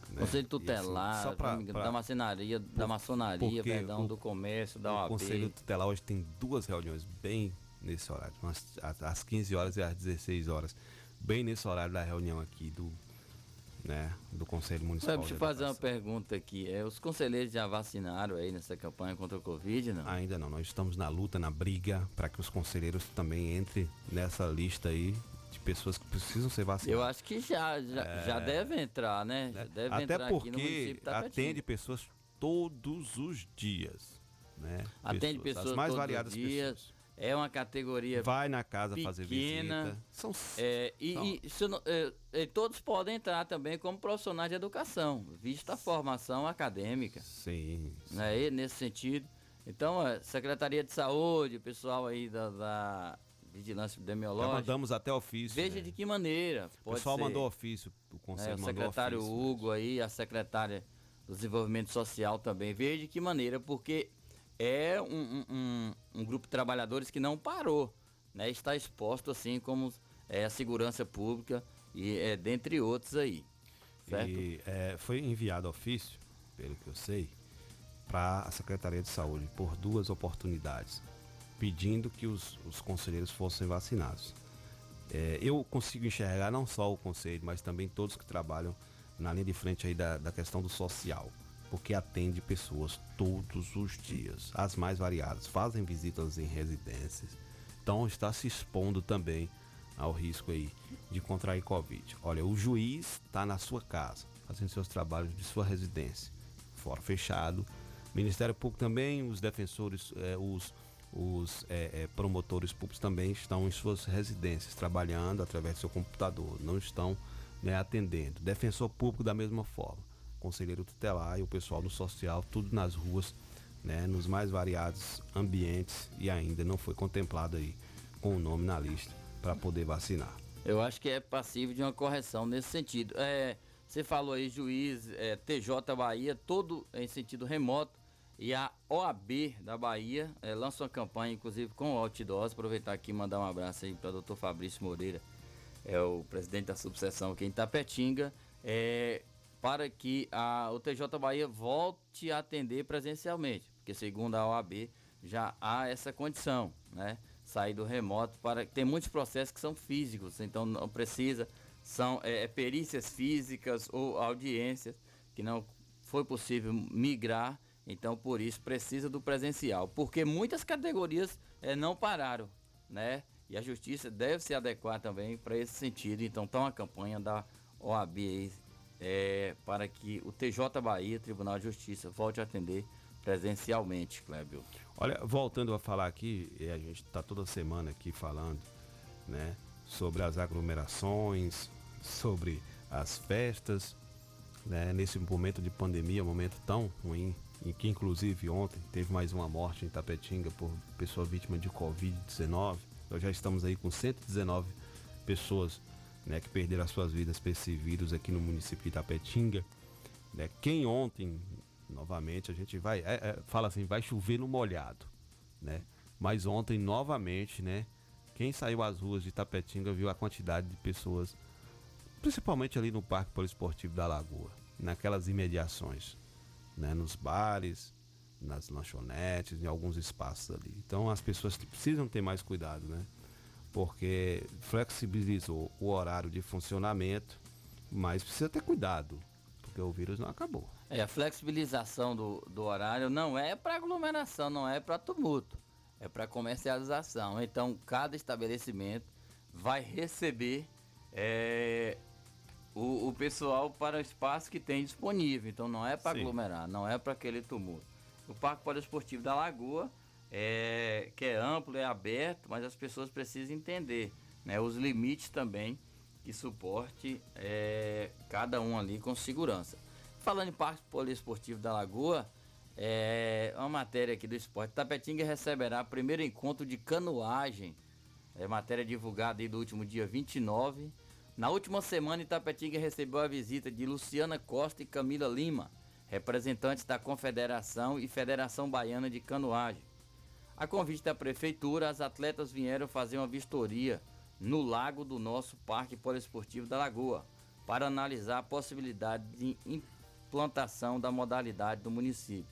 Né? Conselho Tutelar, assim, pra, pra, da maçonaria, por, da maçonaria, perdão, o, do comércio, da OAB. O Conselho Tutelar hoje tem duas reuniões bem nesse horário, às 15 horas e às 16 horas. Bem nesse horário da reunião aqui do, né, do Conselho Municipal. Deixa eu fazer uma pergunta aqui. É, os conselheiros já vacinaram aí nessa campanha contra o Covid, não? Ainda não. Nós estamos na luta, na briga, para que os conselheiros também entrem nessa lista aí pessoas que precisam ser vacinadas. Eu acho que já, já, é, já deve entrar, né? Já deve Até entrar porque atende pessoas todos os dias. Né? Atende pessoas, pessoas mais todos variadas os dias. Pessoas. É uma categoria. Vai na casa pequena, fazer visita. São, é, e, são. E, é, é, todos podem entrar também como profissionais de educação, vista a formação acadêmica. Sim. sim. Né? nesse sentido. Então, a Secretaria de Saúde, o pessoal aí da, da vigilância epidemiológica. Já mandamos até ofício. Veja né? de que maneira. o pessoal ser. mandou ofício, o conselho é, o mandou secretário ofício, Hugo mas... aí, a secretária do Desenvolvimento Social também. Veja de que maneira, porque é um, um, um grupo de trabalhadores que não parou, né? Está exposto assim como é, a segurança pública e é, dentre outros aí. Certo? E é, foi enviado ofício, pelo que eu sei, para a Secretaria de Saúde por duas oportunidades pedindo que os, os conselheiros fossem vacinados. É, eu consigo enxergar não só o conselho, mas também todos que trabalham na linha de frente aí da, da questão do social, porque atende pessoas todos os dias, as mais variadas, fazem visitas em residências, então está se expondo também ao risco aí de contrair Covid. Olha, o juiz está na sua casa, fazendo seus trabalhos de sua residência, fora fechado. Ministério Público também, os defensores, é, os os é, promotores públicos também estão em suas residências, trabalhando através do seu computador, não estão né, atendendo. Defensor público da mesma forma. Conselheiro tutelar e o pessoal do social, tudo nas ruas, né, nos mais variados ambientes e ainda não foi contemplado aí com o nome na lista para poder vacinar. Eu acho que é passível de uma correção nesse sentido. É, você falou aí, juiz, é, TJ Bahia, todo em sentido remoto e a OAB da Bahia é, lança uma campanha, inclusive com outdoors. Aproveitar aqui e mandar um abraço aí para o doutor Fabrício Moreira, é o presidente da subseção aqui em Tapetinga, é, para que a, o TJ Bahia volte a atender presencialmente, porque segundo a OAB já há essa condição, né? Sair do remoto para. Tem muitos processos que são físicos, então não precisa, são é, perícias físicas ou audiências que não foi possível migrar então, por isso, precisa do presencial. Porque muitas categorias é, não pararam, né? E a justiça deve se adequar também para esse sentido. Então, está uma campanha da OAB aí, é, para que o TJ Bahia, Tribunal de Justiça, volte a atender presencialmente, Clébio. Olha, voltando a falar aqui, a gente está toda semana aqui falando, né, sobre as aglomerações, sobre as festas, né, nesse momento de pandemia, um momento tão ruim, em que inclusive ontem teve mais uma morte em Tapetinga por pessoa vítima de Covid-19. Nós já estamos aí com 119 pessoas né, que perderam as suas vidas por esse vírus aqui no município de Tapetinga. Né? Quem ontem, novamente, a gente vai, é, é, fala assim, vai chover no molhado, né? Mas ontem, novamente, né? Quem saiu às ruas de Tapetinga viu a quantidade de pessoas, principalmente ali no Parque Poliesportivo da Lagoa, naquelas imediações, né? Nos bares, nas lanchonetes, em alguns espaços ali. Então as pessoas precisam ter mais cuidado, né? Porque flexibilizou o horário de funcionamento, mas precisa ter cuidado, porque o vírus não acabou. É, a flexibilização do, do horário não é para aglomeração, não é para tumulto, é para comercialização. Então, cada estabelecimento vai receber é, o, o, pessoal para o espaço que tem disponível. Então, não é para aglomerar, não é para aquele tumulto. O Parque Poliesportivo da Lagoa, é, que é amplo, é aberto, mas as pessoas precisam entender né, os limites também que suporte é, cada um ali com segurança. Falando em Parque Poliesportivo da Lagoa, é uma matéria aqui do esporte. Tapetinga receberá primeiro encontro de canoagem. É matéria divulgada aí do último dia 29. Na última semana, Itapetinga recebeu a visita de Luciana Costa e Camila Lima, representantes da Confederação e Federação Baiana de Canoagem. A convite da prefeitura, as atletas vieram fazer uma vistoria no lago do nosso Parque Poliesportivo da Lagoa, para analisar a possibilidade de implantação da modalidade do município.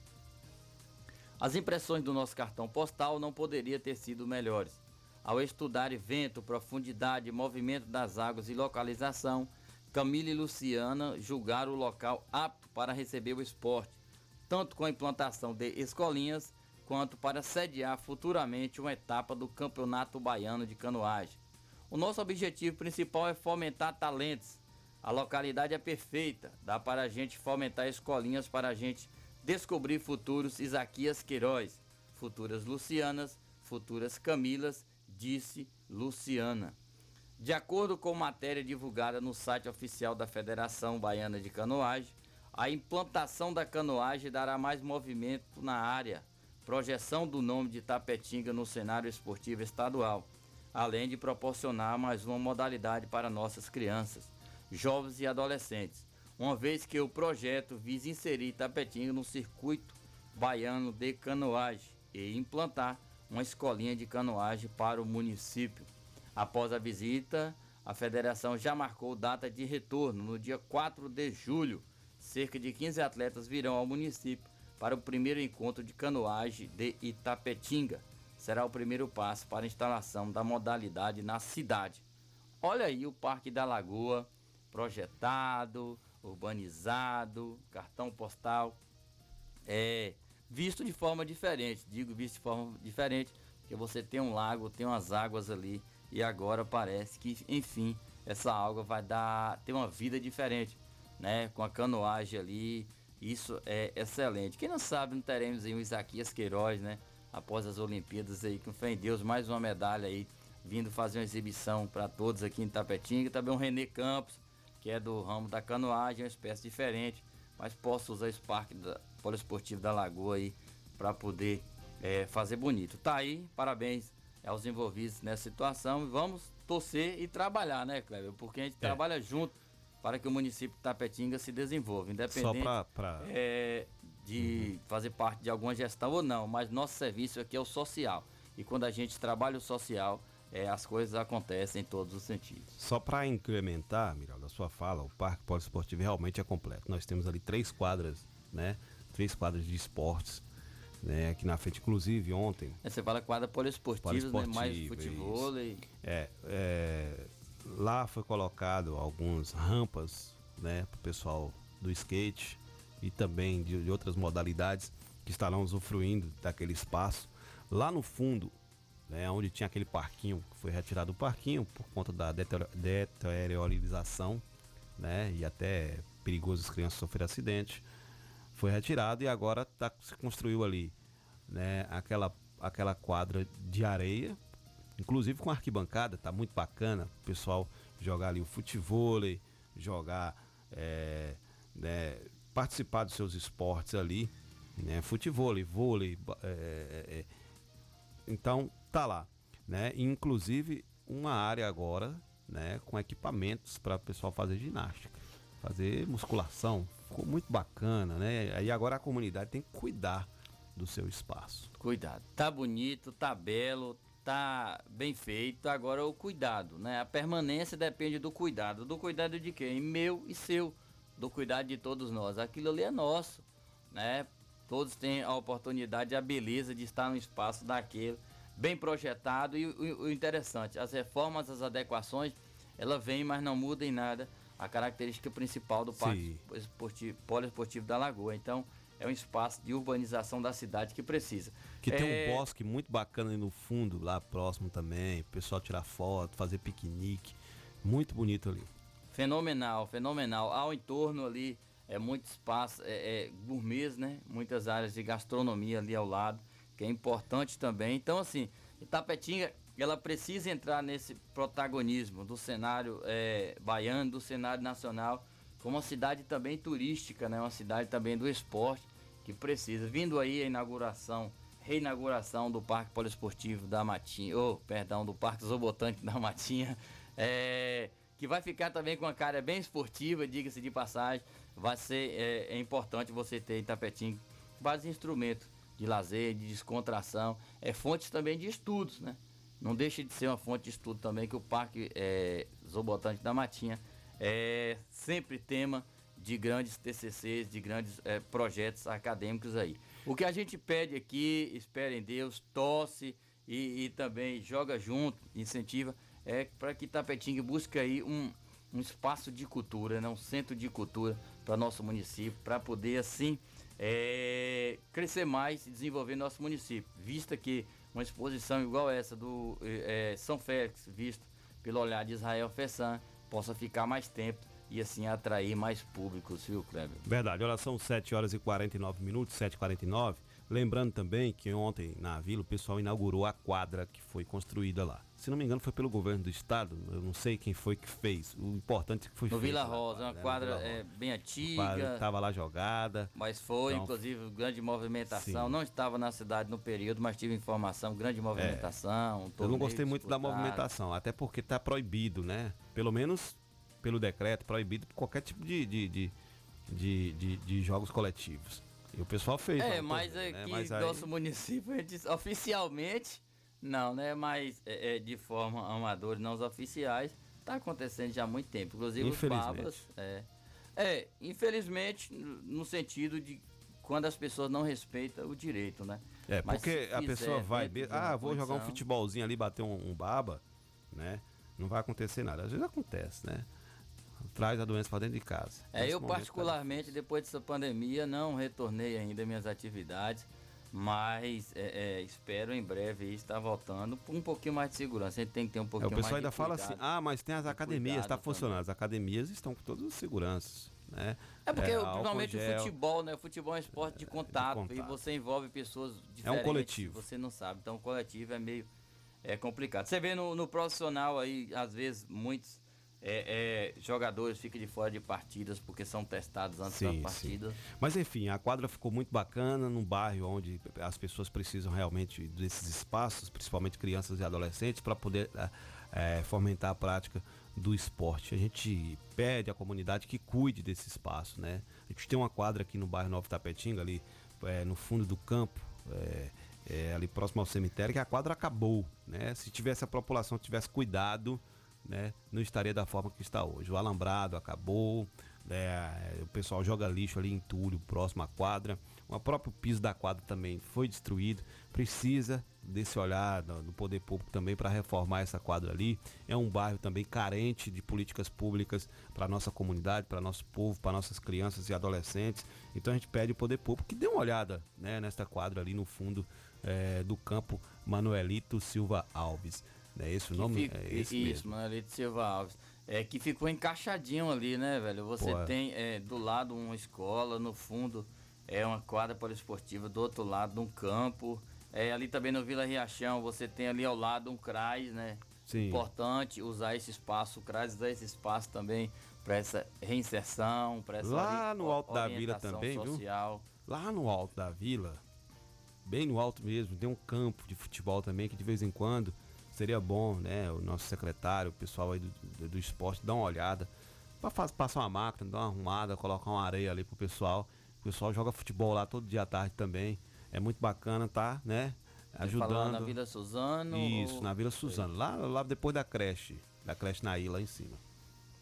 As impressões do nosso cartão postal não poderiam ter sido melhores. Ao estudar vento, profundidade, movimento das águas e localização, Camila e Luciana julgaram o local apto para receber o esporte, tanto com a implantação de escolinhas, quanto para sediar futuramente uma etapa do Campeonato Baiano de Canoagem. O nosso objetivo principal é fomentar talentos, a localidade é perfeita, dá para a gente fomentar escolinhas para a gente descobrir futuros Isaquias Queiroz, futuras Lucianas, futuras Camilas, disse Luciana. De acordo com matéria divulgada no site oficial da Federação Baiana de Canoagem, a implantação da canoagem dará mais movimento na área, projeção do nome de Tapetinga no cenário esportivo estadual, além de proporcionar mais uma modalidade para nossas crianças jovens e adolescentes, uma vez que o projeto visa inserir Tapetinga no circuito baiano de canoagem e implantar uma escolinha de canoagem para o município. Após a visita, a federação já marcou data de retorno no dia 4 de julho. Cerca de 15 atletas virão ao município para o primeiro encontro de canoagem de Itapetinga. Será o primeiro passo para a instalação da modalidade na cidade. Olha aí o Parque da Lagoa projetado, urbanizado, cartão postal, é visto de forma diferente. Digo visto de forma diferente, porque você tem um lago, tem umas águas ali e agora parece que, enfim, essa água vai dar ter uma vida diferente, né? Com a canoagem ali, isso é excelente. Quem não sabe, não teremos aí o Isaquias Queiroz, né? Após as Olimpíadas aí, com fé em Deus, mais uma medalha aí, vindo fazer uma exibição para todos aqui em Tapetinga. Também o Renê Campos, que é do ramo da canoagem, uma espécie diferente, mas posso usar esse parque da, poliesportivo da Lagoa aí para poder é, fazer bonito. Tá aí, parabéns aos envolvidos nessa situação. Vamos torcer e trabalhar, né, Cleber? Porque a gente é. trabalha junto para que o município de Tapetinga se desenvolva, independente pra, pra... É, de uhum. fazer parte de alguma gestão ou não, mas nosso serviço aqui é o social. E quando a gente trabalha o social, é, as coisas acontecem em todos os sentidos. Só para incrementar, Miguel, da sua fala, o Parque Poliesportivo realmente é completo. Nós temos ali três quadras, né? Três quadras de esportes, né? Aqui na frente, inclusive ontem. É, você fala quadra poliesportiva, né? Mais futebol e... É, é, lá foi colocado algumas rampas, né? Para o pessoal do skate e também de, de outras modalidades que estarão usufruindo daquele espaço. Lá no fundo né, onde tinha aquele parquinho, foi retirado o parquinho por conta da deteriorização, né, e até perigoso as crianças sofrerem acidente. Foi retirado e agora tá, se construiu ali né, aquela, aquela quadra de areia, inclusive com arquibancada, tá muito bacana. O pessoal jogar ali o futevôlei, jogar, é, né, participar dos seus esportes ali, né, futevôlei, vôlei, é, é, é. então tá lá, né, inclusive uma área agora, né, com equipamentos para o pessoal fazer ginástica, fazer musculação, ficou muito bacana, né, aí agora a comunidade tem que cuidar do seu espaço. Cuidado. Tá bonito, tá belo, tá bem feito. Agora o cuidado, né? A permanência depende do cuidado. Do cuidado de quem? Meu e seu. Do cuidado de todos nós. Aquilo ali é nosso, né? Todos têm a oportunidade e a beleza de estar no espaço daquele, bem projetado. E o, o interessante, as reformas, as adequações, ela vem, mas não muda em nada a característica principal do Parque esportivo, Poliesportivo da Lagoa. Então, é um espaço de urbanização da cidade que precisa. Que tem É, um bosque muito bacana ali no fundo, lá próximo também. O pessoal tirar foto, fazer piquenique. Muito bonito ali. Fenomenal, fenomenal. Ao entorno ali é muito espaço, é, é gourmets, né? Muitas áreas de gastronomia ali ao lado, que é importante também. Então, assim, Itapetinga, ela precisa entrar nesse protagonismo do cenário é, baiano, do cenário nacional, como uma cidade também turística, né? Uma cidade também do esporte, que precisa. Vindo aí a inauguração, reinauguração do Parque Poliesportivo da Matinha, ou, perdão, do Parque Zoobotânico da Matinha, é, que vai ficar também com uma cara bem esportiva, diga-se de passagem. Vai ser é, é importante você ter em Tapetinho vários instrumentos de lazer, de descontração, é fontes também de estudos, né? Não deixa de ser uma fonte de estudo também que o Parque é, da Matinha é sempre tema de grandes TCCs, de grandes é, projetos acadêmicos aí. O que a gente pede aqui, espera em Deus, torce e, e também joga junto, incentiva, é para que Tapetinga busque aí um, um espaço de cultura, né? um centro de cultura para nosso município, para poder assim é, crescer mais e desenvolver nosso município. Vista que uma exposição igual essa do é, São Félix, visto pelo olhar de Israel Fessan, possa ficar mais tempo e assim atrair mais públicos, viu, Kleber? Verdade, olha, são 7 horas e 49 minutos, 7h49. Lembrando também que ontem na vila o pessoal inaugurou a quadra que foi construída lá. Se não me engano, foi pelo governo do estado, eu não sei quem foi que fez. O importante é que foi No feito Vila lá, Rosa, uma né, quadra Vila é, bem antiga, Estava lá jogada. mas foi, Então, inclusive, grande movimentação. Sim. Não estava na cidade no período, mas tive informação, grande movimentação. um Eu não gostei muito da disputado. movimentação, até porque está proibido, né? Pelo menos pelo decreto, proibido qualquer tipo de, de, de, de, de- de jogos coletivos. E o pessoal fez. É, um mas torneio, aqui né? Mas aí- nosso município, gente- oficialmente, não, né? Mas é, é, de forma amadora, não os oficiais, tá acontecendo já há muito tempo. Inclusive os. É, é, infelizmente, no sentido de quando as pessoas não respeitam o direito, né? É, Mas porque a pessoa vai, ah, vou jogar um condição- futebolzinho ali, bater um, um baba, né? Não vai acontecer nada. Às vezes acontece, né? Traz a doença para dentro de casa. É, Nesse eu momento, particularmente, depois dessa pandemia, não retornei ainda minhas atividades, mas é, é, espero em breve estar voltando com um pouquinho mais de segurança. A gente tem que ter um É, pouquinho o mais pessoal ainda de fala assim, ah, mas tem as academias, está funcionando. As academias estão com todas as seguranças, né? É porque álcool principalmente o futebol, né? O futebol é um esporte de contato, e você envolve pessoas diferentes. É coletivo. Você não sabe. Então o coletivo é meio é complicado. Você vê no, no profissional aí, às vezes, muitos é, é, jogadores ficam de fora de partidas porque são testados antes Sim, da sim. partida. Mas enfim, a quadra ficou muito bacana num bairro onde as pessoas precisam realmente desses espaços, principalmente crianças e adolescentes, para poder eh, fomentar a prática do esporte. A gente pede à comunidade que cuide desse espaço, né? A gente tem uma quadra aqui no bairro Novo Tapetinga, ali eh, no fundo do campo, ali próximo ao cemitério, que a quadra acabou, né? Se tivesse a população tivesse cuidado, né, não estaria da forma que está hoje. O alambrado acabou, né, o pessoal joga lixo ali em entulho, próximo à quadra. O próprio piso da quadra também foi destruído. Precisa desse olhar do poder público também para reformar essa quadra ali. É um bairro também carente de políticas públicas para nossa comunidade, para nosso povo, para nossas crianças e adolescentes. Então a gente pede ao poder público que dê uma olhada né, nesta quadra ali no fundo eh, do campo Manuelito Silva Alves. É esse o nome? Fica- é esse isso, mesmo. Manuelito Silva Alves. é que ficou encaixadinho ali, né, velho? Você Pô, é. tem é, do lado uma escola, no fundo é uma quadra poliesportiva, do outro lado um campo. É, ali também no Vila Riachão, você tem ali ao lado um CRAS, né? Sim. Importante usar esse espaço, o CRAS usar esse espaço também para essa reinserção, para essa Lá no alto da vila também, viu? social. Lá no alto da vila, bem no alto mesmo, tem um campo de futebol também que de vez em quando seria bom, né? O nosso secretário, o pessoal aí do, do, do esporte, dar uma olhada. Pra faz- passar uma máquina, dar uma arrumada, colocar uma areia ali pro pessoal. O pessoal joga futebol lá todo dia à tarde também. É muito bacana, tá? Né? Você Ajudando. na Vila Suzano Isso, ou- na Vila Suzano. Lá, lá depois da creche. Da creche na ilha lá em cima.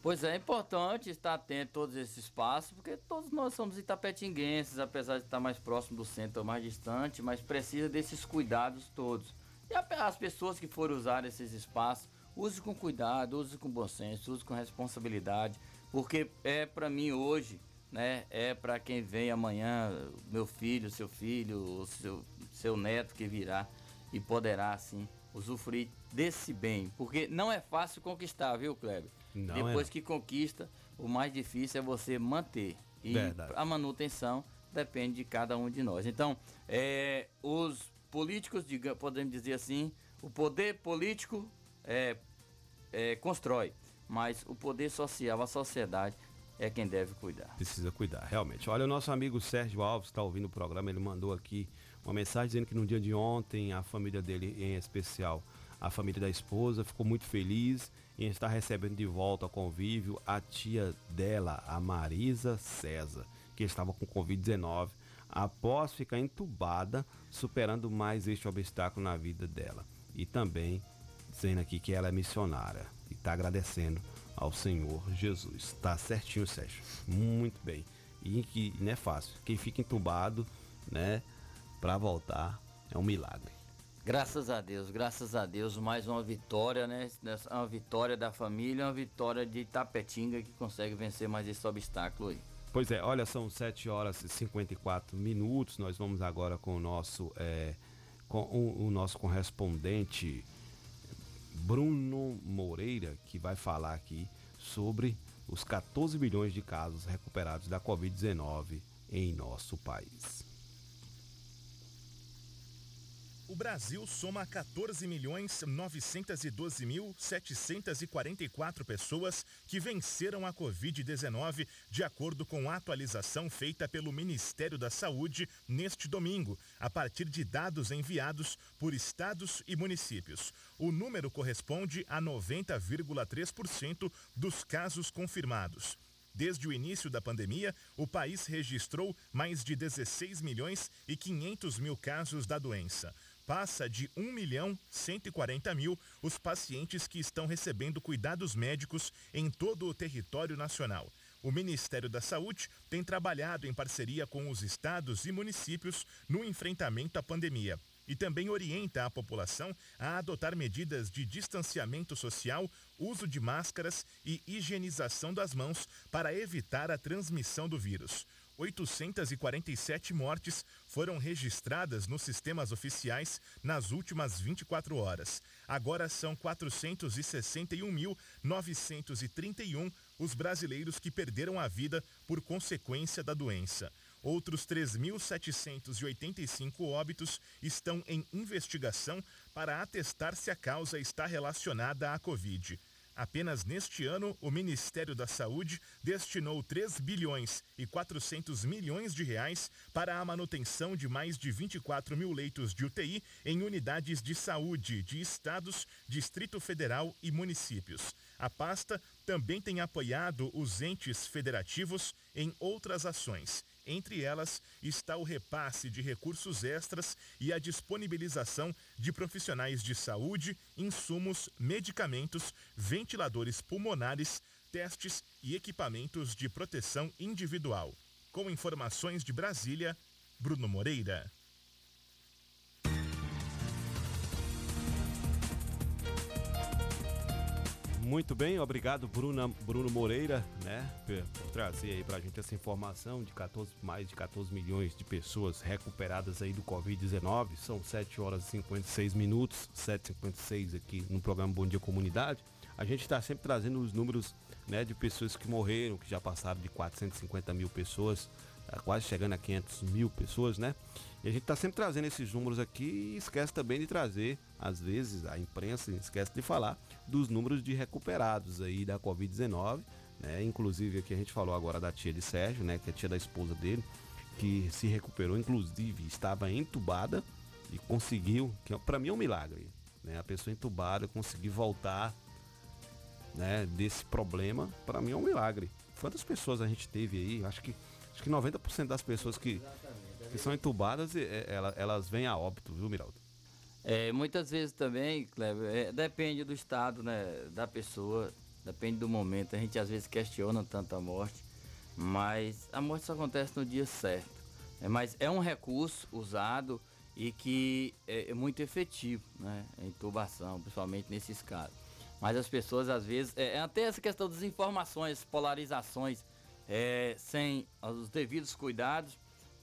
Pois é, é importante estar atento a todos esses espaços, porque todos nós somos itapetinguenses, apesar de estar mais próximo do centro ou mais distante, mas precisa desses cuidados todos. E as pessoas que forem usar esses espaços, use com cuidado, use com bom senso, use com responsabilidade, porque é para mim hoje, né? É para quem vem amanhã, meu filho, seu filho, seu, seu neto que virá e poderá assim usufruir desse bem, porque não é fácil conquistar, viu, Kleber? Não é Depois não. que conquista, o mais difícil é você manter. E Verdade. a manutenção depende de cada um de nós. Então, é, os políticos, diga- podemos dizer assim, o poder político é, é, constrói, mas o poder social, a sociedade, é quem deve cuidar. Precisa cuidar, realmente. Olha, o nosso amigo Sérgio Alves está ouvindo o programa, ele mandou aqui uma mensagem dizendo que no dia de ontem a família dele, em especial a família da esposa, ficou muito feliz em estar recebendo de volta ao convívio a tia dela, a Marisa César, que estava com Covid-19, após ficar entubada, superando mais este obstáculo na vida dela. E também dizendo aqui que ela é missionária e está agradecendo ao Senhor Jesus. Tá certinho, Sérgio. Muito bem. E que não é fácil. Quem fica entubado, né, para voltar é um milagre. Graças a Deus, graças a Deus, mais uma vitória, né? Uma vitória da família, uma vitória de Tapetinga que consegue vencer mais esse obstáculo aí. Pois é, olha, são 7 horas e 54 minutos. Nós vamos agora com o nosso, é, com o, o nosso correspondente Bruno Moreira, que vai falar aqui sobre os 14 milhões de casos recuperados da Covid-19 em nosso país. O Brasil soma 14 milhões 912 mil 744 pessoas que venceram a Covid-19, de acordo com a atualização feita pelo Ministério da Saúde neste domingo, a partir de dados enviados por estados e municípios. O número corresponde a 90,3% dos casos confirmados. Desde o início da pandemia, o país registrou mais de 16 milhões e 500 mil casos da doença. Passa de 1 milhão 140 mil os pacientes que estão recebendo cuidados médicos em todo o território nacional. O Ministério da Saúde tem trabalhado em parceria com os estados e municípios no enfrentamento à pandemia e também orienta a população a adotar medidas de distanciamento social, uso de máscaras e higienização das mãos para evitar a transmissão do vírus. 847 mortes foram registradas nos sistemas oficiais nas últimas 24 horas. Agora são 461.931 os brasileiros que perderam a vida por consequência da doença. Outros 3.785 óbitos estão em investigação para atestar se a causa está relacionada à Covid. Apenas neste ano, o Ministério da Saúde destinou 3 bilhões e 400 milhões de reais para a manutenção de mais de 24 mil leitos de UTI em unidades de saúde de estados, Distrito Federal e municípios. A pasta também tem apoiado os entes federativos em outras ações. Entre elas está o repasse de recursos extras e a disponibilização de profissionais de saúde, insumos, medicamentos, ventiladores pulmonares, testes e equipamentos de proteção individual. Com informações de Brasília, Bruno Moreira. Muito bem, obrigado Bruna, Bruno Moreira, né, por, por trazer aí pra gente essa informação de 14, mais de 14 milhões de pessoas recuperadas aí do Covid-19. São 7 horas e 56 minutos, 7h56 aqui no programa Bom Dia Comunidade. a gente está sempre trazendo os números né, de pessoas que morreram, que já passaram de 450 mil pessoas, tá quase chegando a 500 mil pessoas, né? E a gente está sempre trazendo esses números aqui e esquece também de trazer, às vezes, a imprensa esquece de falar dos números de recuperados aí da Covid-19, né? Inclusive aqui a gente falou agora da tia de Sérgio, né? Que é tia da esposa dele, que se recuperou, inclusive estava entubada e conseguiu, que para mim é um milagre, né? A pessoa entubada conseguir voltar, né? Desse problema, para mim é um milagre. Quantas pessoas a gente teve aí? Acho que acho que 90% das pessoas que que são entubadas, é, elas, elas vêm a óbito, viu, Miraldo? É, muitas vezes também, Kleber, é, depende do estado, né, da pessoa, depende do momento. A gente às vezes questiona tanto a morte, mas a morte só acontece no dia certo. É, mas é um recurso usado e que é, é muito efetivo, né, a intubação, principalmente nesses casos. Mas as pessoas às vezes, é, é até essa questão das informações, polarizações, é, sem os devidos cuidados,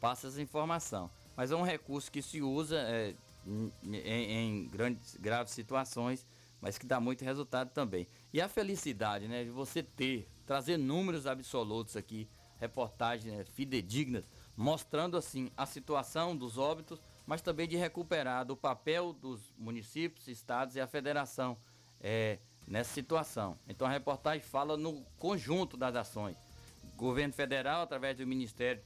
passa essa informação. Mas é um recurso que se usa é, em, em, grandes, graves situações, mas que dá muito resultado também. E a felicidade, né, de você ter, trazer números absolutos aqui, reportagens né, fidedignas, mostrando assim a situação dos óbitos, mas também de recuperar do papel dos municípios, estados e a federação é, nessa situação. Então a reportagem fala no conjunto das ações. Governo federal, através do Ministério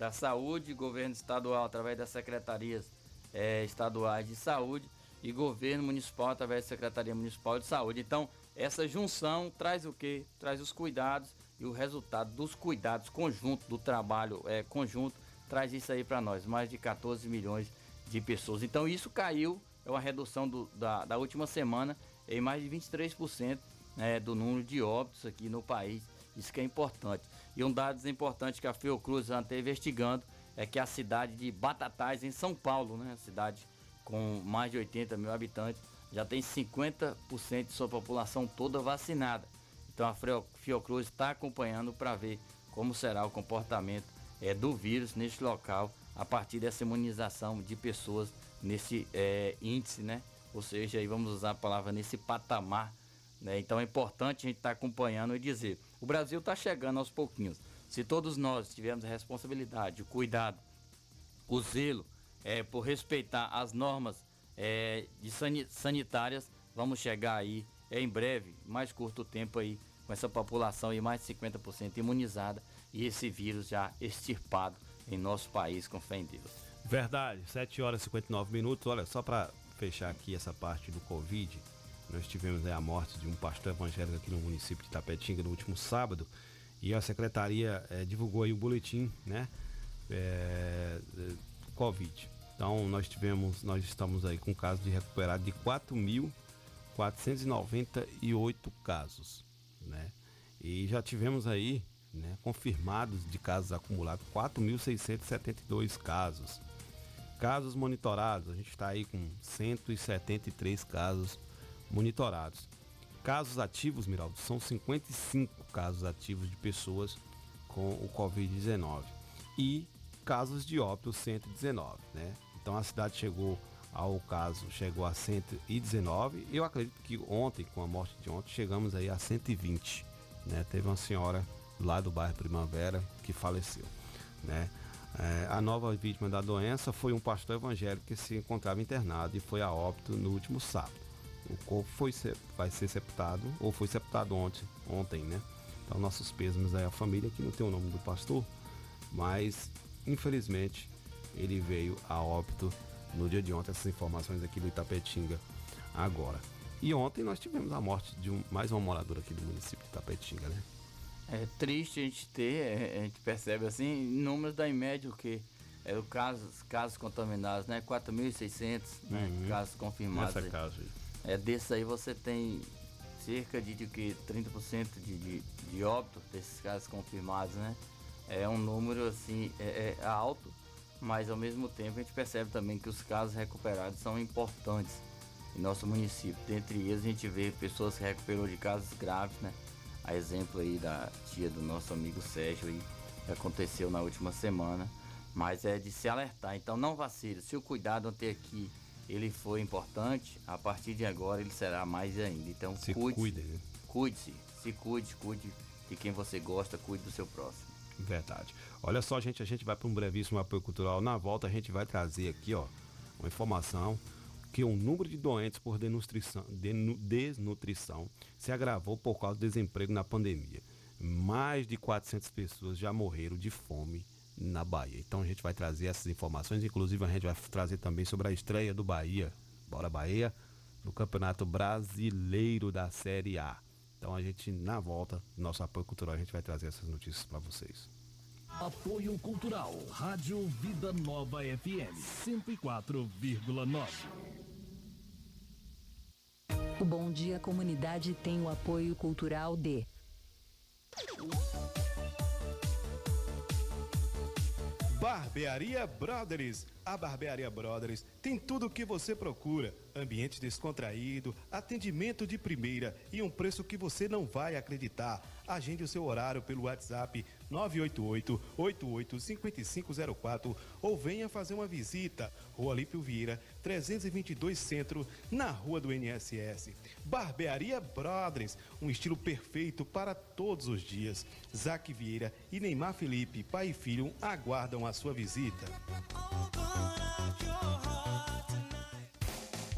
da Saúde, governo estadual através das secretarias é, estaduais de saúde e governo municipal através da Secretaria Municipal de Saúde. Então, essa junção traz o quê? Traz os cuidados e o resultado dos cuidados conjunto, do trabalho é, conjunto, traz isso aí para nós, mais de 14 milhões de pessoas. Então, isso caiu, é uma redução do, da, da última semana em mais de 23% né, do número de óbitos aqui no país. Isso que é importante. E um dado importante que a Fiocruz está investigando é que a cidade de Batatais, em São Paulo, né, cidade com mais de 80 mil habitantes, já tem 50% de sua população toda vacinada. Então a Fiocruz está acompanhando para ver como será o comportamento é, do vírus neste local a partir dessa imunização de pessoas nesse é, índice, né? Ou seja, aí vamos usar a palavra nesse patamar. Né? Então é importante a gente estar tá acompanhando e dizer o Brasil está chegando aos pouquinhos. Se todos nós tivermos a responsabilidade, o cuidado, o zelo é, por respeitar as normas é, de sanitárias, vamos chegar aí é, em breve, mais curto tempo aí, com essa população e mais de 50% imunizada e esse vírus já extirpado em nosso país, com fé em Deus. Verdade, 7 horas e 59 minutos. Olha, só para fechar aqui essa parte do Covid, nós tivemos a morte de um pastor evangélico aqui no município de Tapetinga no último sábado e a secretaria é, divulgou aí o boletim, né? É, Covid. Então nós tivemos, nós estamos aí com casos de recuperado de 4.498 casos, né? E já tivemos aí, né, confirmados de casos acumulados 4.672 casos. Casos monitorados, a gente está aí com 173 casos monitorados. Casos ativos, Miraldo, são 55 casos ativos de pessoas com o Covid-19 e casos de óbito 119, né? Então a cidade chegou ao caso, chegou a 119. Eu acredito que ontem, com a morte de ontem, chegamos aí a 120, né? Teve uma senhora lá do bairro Primavera que faleceu, né? É, a nova vítima da doença foi um pastor evangélico que se encontrava internado e foi a óbito no último sábado o corpo foi, vai ser sepultado, ou foi sepultado ontem, ontem, né? Então nossos pêsames aí à família, que não tem o nome do pastor, mas infelizmente ele veio a óbito no dia de ontem, essas informações aqui do Itapetinga agora. E ontem nós tivemos a morte de um, mais uma moradora aqui do município de Itapetinga, né? É triste a gente ter, é, a gente percebe assim, números da em média o que é o casos, casos contaminados, né? 4.600 né? Uhum. casos confirmados. Nessa caso aí. É, desse aí você tem cerca de, de que 30% de, de, de óbito desses casos confirmados, né? É um número assim é, é alto, mas ao mesmo tempo a gente percebe também que os casos recuperados são importantes em nosso município. Dentre eles a gente vê pessoas que recuperou de casos graves, né? A exemplo aí da tia do nosso amigo Sérgio aí, que aconteceu na última semana. Mas é de se alertar. Então não vacile. Se o cuidado até aqui ele foi importante, a partir de agora ele será mais ainda. Então Se cuide, cuide, né? cuide-se, se cuide, cuide de quem você gosta, cuide do seu próximo. Verdade. Olha só, gente, a gente vai para um brevíssimo apoio cultural. Na volta a gente vai trazer aqui, ó, uma informação que o número de doentes por desnutrição, desnutrição se agravou por causa do desemprego na pandemia. Mais de 400 pessoas já morreram de fome na Bahia. Então a gente vai trazer essas informações, inclusive a gente vai trazer também sobre a estreia do Bahia, Bora Bahia, no Campeonato Brasileiro da Série A. Então a gente, na volta, do nosso apoio cultural, a gente vai trazer essas notícias para vocês. Apoio Cultural, Rádio Vida Nova FM, 104,9. O Bom Dia Comunidade tem o apoio cultural de Barbearia Brothers. A Barbearia Brothers tem tudo o que você procura: ambiente descontraído, atendimento de primeira e um preço que você não vai acreditar. Agende o seu horário pelo WhatsApp 988 885504 ou venha fazer uma visita. Rua Lípio Vieira, 322 Centro, na Rua do NSS. Barbearia Brothers, um estilo perfeito para todos os dias. Zac Vieira e Neymar Felipe, pai e filho, aguardam a sua visita.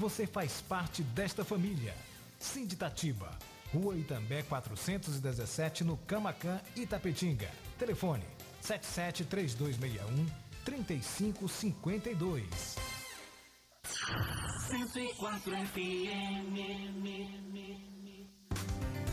você faz parte desta família. Sinditatiba, Rua Itambé 417, no Camacan, Itapetinga. Telefone 773261 3552. 104 FM.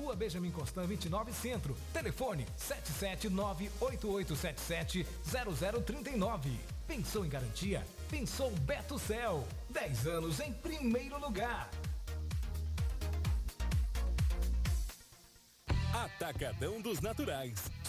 Rua Benjamin Constant 29 Centro. Telefone 77988770039. Pensou em garantia? Pensou Beto Cel. 10 anos em primeiro lugar. Atacadão dos Naturais.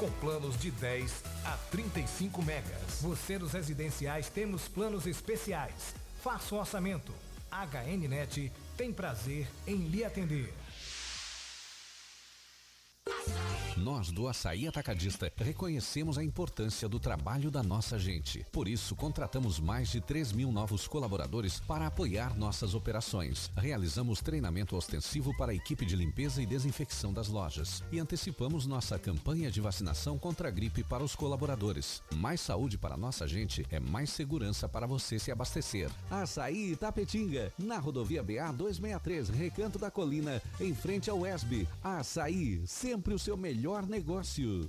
com planos de 10 a 35 megas. Você dos residenciais temos planos especiais. Faça o orçamento. HNnet tem prazer em lhe atender. Nós do Açaí Atacadista reconhecemos a importância do trabalho da nossa gente. Por isso, contratamos mais de 3 mil novos colaboradores para apoiar nossas operações. Realizamos treinamento ostensivo para a equipe de limpeza e desinfecção das lojas. E antecipamos nossa campanha de vacinação contra a gripe para os colaboradores. Mais saúde para nossa gente é mais segurança para você se abastecer. Açaí Itapetinga, na rodovia BA 263, Recanto da Colina, em frente ao ESB. Açaí, sempre o seu melhor negócio.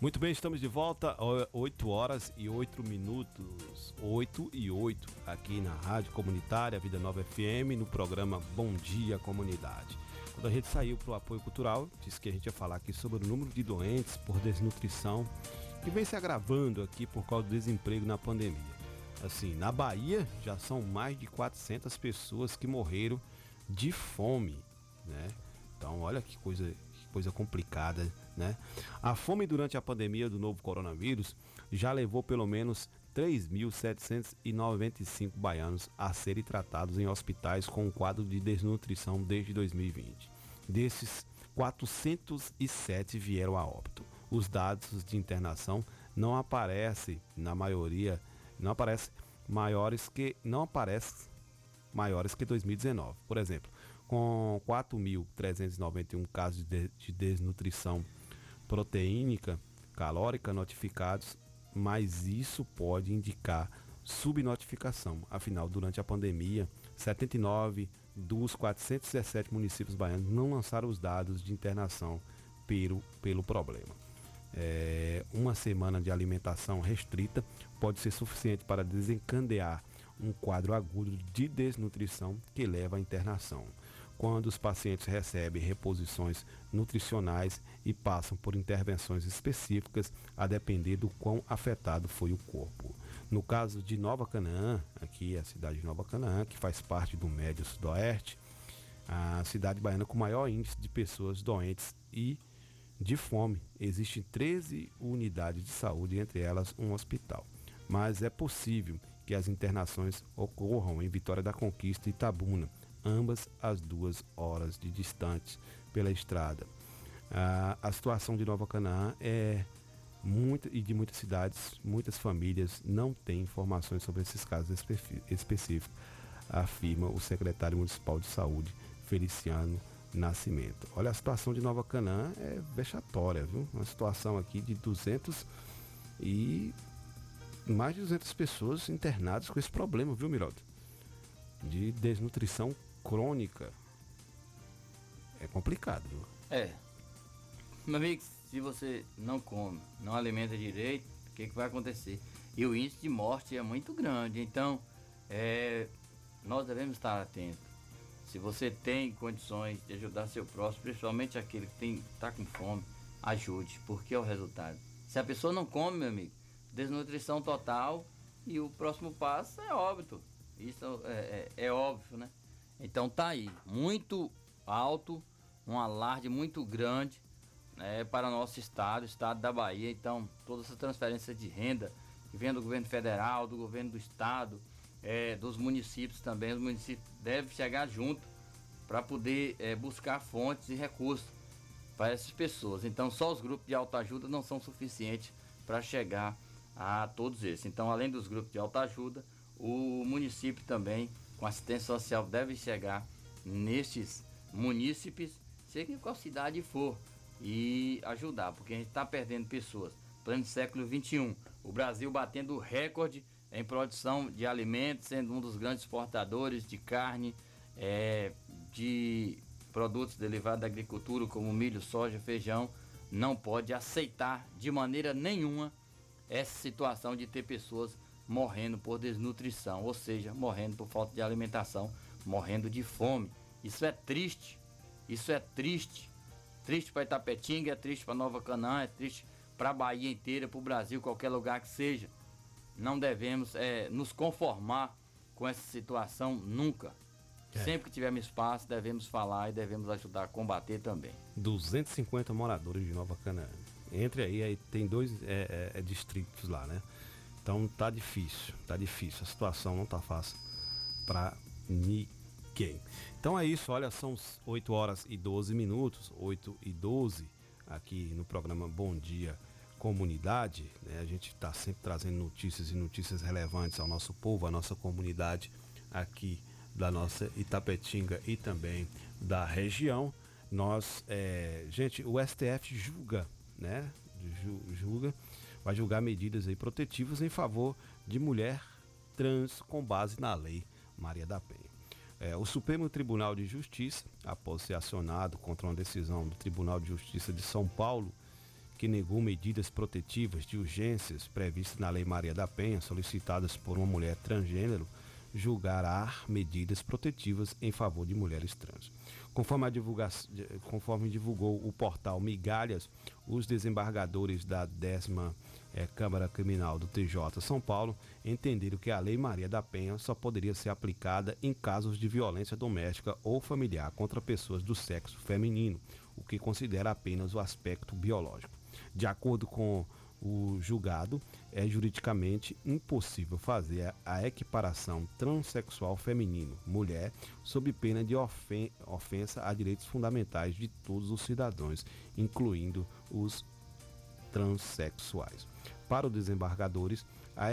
Muito bem, estamos de volta, ó, 8 horas e 8 minutos, 8 e 8, aqui na Rádio Comunitária Vida Nova FM, no programa Bom Dia Comunidade. Quando a gente saiu para o apoio cultural, disse que a gente ia falar aqui sobre o número de doentes por desnutrição, que vem se agravando aqui por causa do desemprego na pandemia. Assim, na Bahia já são mais de 400 pessoas que morreram de fome, né? Então, olha que coisa, coisa complicada, né? A fome durante a pandemia do novo coronavírus já levou pelo menos 3.795 baianos a serem tratados em hospitais com um quadro de desnutrição desde 2020. Desses, 407 vieram a óbito. Os dados de internação não aparecem na maioria, não aparecem maiores que não aparecem maiores que 2019. Por exemplo, com 4.391 casos de, de desnutrição proteínica calórica notificados, mas isso pode indicar subnotificação. Afinal, durante a pandemia, 79 dos 417 municípios baianos não lançaram os dados de internação pelo, pelo problema. É, uma semana de alimentação restrita pode ser suficiente para desencadear um quadro agudo de desnutrição que leva à internação. Quando os pacientes recebem reposições nutricionais e passam por intervenções específicas a depender do quão afetado foi o corpo. No caso de Nova Canaã, aqui é a cidade de Nova Canaã, que faz parte do Médio Sudoeste, a cidade baiana com maior índice de pessoas doentes e de fome. Existem 13 unidades de saúde, entre elas um hospital. Mas é possível que as internações ocorram em Vitória da Conquista e Itabuna, ambas as duas horas de distante pela estrada. Ah, a situação de Nova Canaã é muita e de muitas cidades, muitas famílias não têm informações sobre esses casos espe- específicos, afirma o secretário municipal de saúde, Feliciano Nascimento. Olha, a situação de Nova Canaã é vexatória, viu? Uma situação aqui de 200 e mais de 200 pessoas internadas com esse problema, viu, Miraldo? De desnutrição crônica. É complicado, viu? É. Meu amigo, se você não come, não alimenta direito, o que, que vai acontecer? E o índice de morte é muito grande. Então, é, nós devemos estar atentos. Se você tem condições de ajudar seu próximo, principalmente aquele que tem, tá com fome, ajude, porque é o resultado. Se a pessoa não come, meu amigo, desnutrição total e o próximo passo é óbito. Isso é, é- é óbvio, né? Então tá aí, muito alto um alarde muito grande né, para o nosso estado, o estado da Bahia. Então, toda essa transferência de renda que vem do governo federal, do governo do estado, é, dos municípios também, os municípios devem chegar junto para poder é, buscar fontes e recursos para essas pessoas. Então, só os grupos de autoajuda não são suficientes para chegar a todos esses. Então, além dos grupos de autoajuda, o município também, com assistência social, deve chegar nestes munícipes, seja qual cidade for, e ajudar, porque a gente está perdendo pessoas. Plano século XXI, o Brasil batendo recorde em produção de alimentos, sendo um dos grandes exportadores de carne, é, de produtos derivados da agricultura, como milho, soja, feijão, não pode aceitar de maneira nenhuma essa situação de ter pessoas morrendo por desnutrição, ou seja, morrendo por falta de alimentação, morrendo de fome. Isso é triste. Isso é triste. Triste para Itapetinga, é triste para Nova Canaã, é triste para a Bahia inteira, para o Brasil, qualquer lugar que seja. Não devemos é, nos conformar com essa situação nunca. É. Sempre que tivermos espaço, devemos falar e devemos ajudar a combater também. 250 moradores de Nova Canaã. Entre aí, aí tem dois é, é, é, distritos lá, né? Então tá difícil, tá difícil. A situação não tá fácil para ninguém. Então é isso, olha, são 8 horas e 12 minutos, 8 e 12 aqui no programa Bom Dia Comunidade. Né? A gente está sempre trazendo notícias e notícias relevantes ao nosso povo, à nossa comunidade aqui da nossa Itapetinga e também da região. Nós, é, gente, o STF julga, né? Julga, vai julgar medidas aí protetivas em favor de mulher trans com base na lei Maria da Penha. É, o Supremo Tribunal de Justiça, após ser acionado contra uma decisão do Tribunal de Justiça de São Paulo, que negou medidas protetivas de urgências previstas na Lei Maria da Penha, solicitadas por uma mulher transgênero, julgará medidas protetivas em favor de mulheres trans. Conforme, a divulga... Conforme divulgou o portal Migalhas, os desembargadores da décima é, Câmara Criminal do TJ São Paulo entenderam que a Lei Maria da Penha só poderia ser aplicada em casos de violência doméstica ou familiar contra pessoas do sexo feminino, o que considera apenas o aspecto biológico. De acordo com o julgado, é juridicamente impossível fazer a equiparação transexual feminino, mulher, sob pena de ofen ofensa a direitos fundamentais de todos os cidadãos, incluindo os transexuais. Para os desembargadores, a,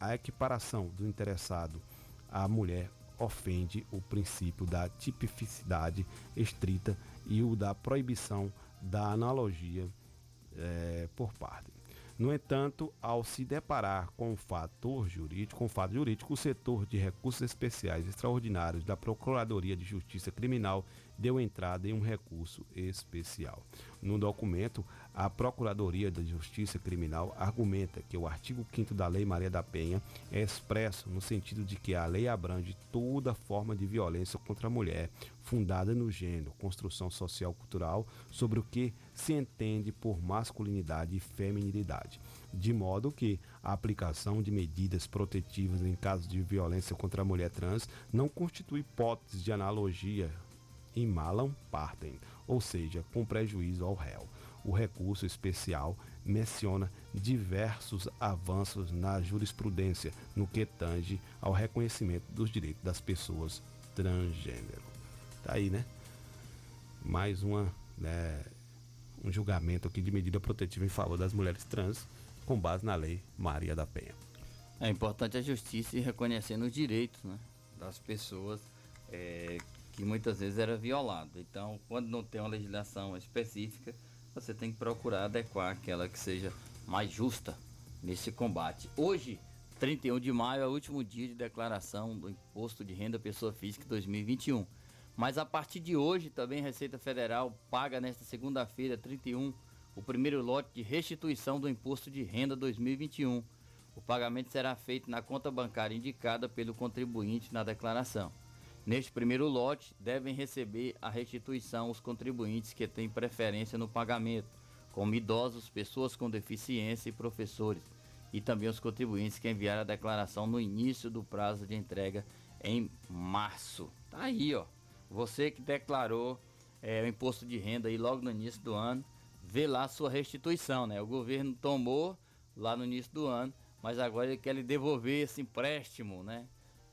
a equiparação do interessado à mulher ofende o princípio da tipificidade estrita e o da proibição da analogia é, por parte. No entanto, ao se deparar com o fator jurídico, com o fato jurídico, o setor de recursos especiais extraordinários da Procuradoria de Justiça Criminal deu entrada em um recurso especial. No documento, a Procuradoria de Justiça Criminal argumenta que o artigo 5 da Lei Maria da Penha é expresso no sentido de que a lei abrange toda forma de violência contra a mulher, fundada no gênero, construção social cultural, sobre o que se entende por masculinidade e feminilidade, de modo que a aplicação de medidas protetivas em caso de violência contra a mulher trans não constitui hipótese de analogia em malam partem, ou seja, com prejuízo ao réu. O recurso especial menciona diversos avanços na jurisprudência no que tange ao reconhecimento dos direitos das pessoas transgênero. Tá aí, né? Mais uma, né, um julgamento aqui de medida protetiva em favor das mulheres trans, com base na lei Maria da Penha. É importante a justiça ir reconhecendo os direitos né, das pessoas é, que muitas vezes era violado. Então, quando não tem uma legislação específica, você tem que procurar adequar aquela que seja mais justa nesse combate. Hoje, 31 de maio, é o último dia de declaração do Imposto de Renda Pessoa Física 2021. Mas a partir de hoje, também Receita Federal paga nesta segunda-feira, 31, o primeiro lote de restituição do Imposto de Renda 2021. O pagamento será feito na conta bancária indicada pelo contribuinte na declaração. Neste primeiro lote, devem receber a restituição os contribuintes que têm preferência no pagamento, como idosos, pessoas com deficiência e professores, e também os contribuintes que enviaram a declaração no início do prazo de entrega em março. Tá aí, ó. Você que declarou é, o imposto de renda aí logo no início do ano, ver lá a sua restituição, né? O governo tomou lá no início do ano, mas agora ele quer lhe devolver esse empréstimo, né?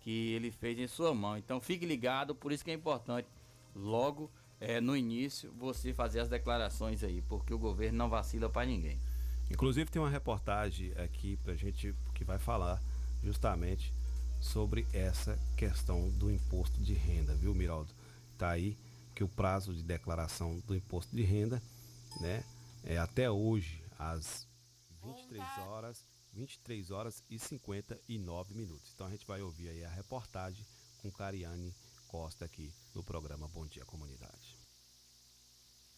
Que ele fez em sua mão. Então fique ligado, por isso que é importante logo é, no início você fazer as declarações aí, porque o governo não vacila para ninguém. Inclusive tem uma reportagem aqui pra gente que vai falar justamente sobre essa questão do imposto de renda, viu, Miraldo? Tá aí que o prazo de declaração do imposto de renda, né, é até hoje às 23 horas, 23 horas e 59 minutos. Então a gente vai ouvir aí a reportagem com Cariane Costa aqui no programa Bom Dia Comunidade.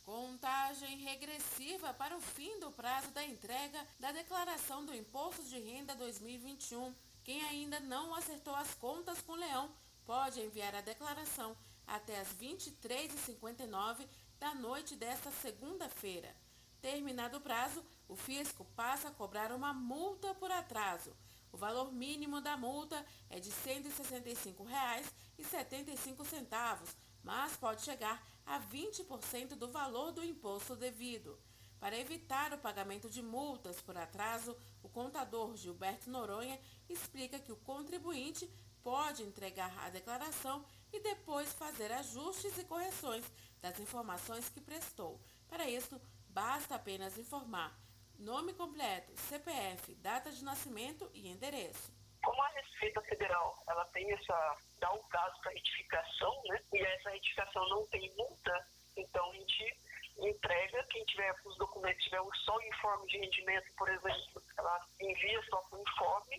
Contagem regressiva para o fim do prazo da entrega da declaração do Imposto de Renda 2021. Quem ainda não acertou as contas com o Leão pode enviar a declaração até as 23h59 da noite desta segunda-feira. Terminado o prazo, o fisco passa a cobrar uma multa por atraso. O valor mínimo da multa é de R$ 165,75, mas pode chegar a 20% do valor do imposto devido. Para evitar o pagamento de multas por atraso, o contador Gilberto Noronha explica que o contribuinte pode entregar a declaração e depois fazer ajustes e correções das informações que prestou. Para isso, basta apenas informar nome completo, CPF, data de nascimento e endereço. Como a Receita Federal ela tem essa dá um caso para retificação, né? E essa retificação não tem multa, então a gente entrega quem tiver os documentos tiver só o informe de rendimento, por exemplo, ela envia só com o informe.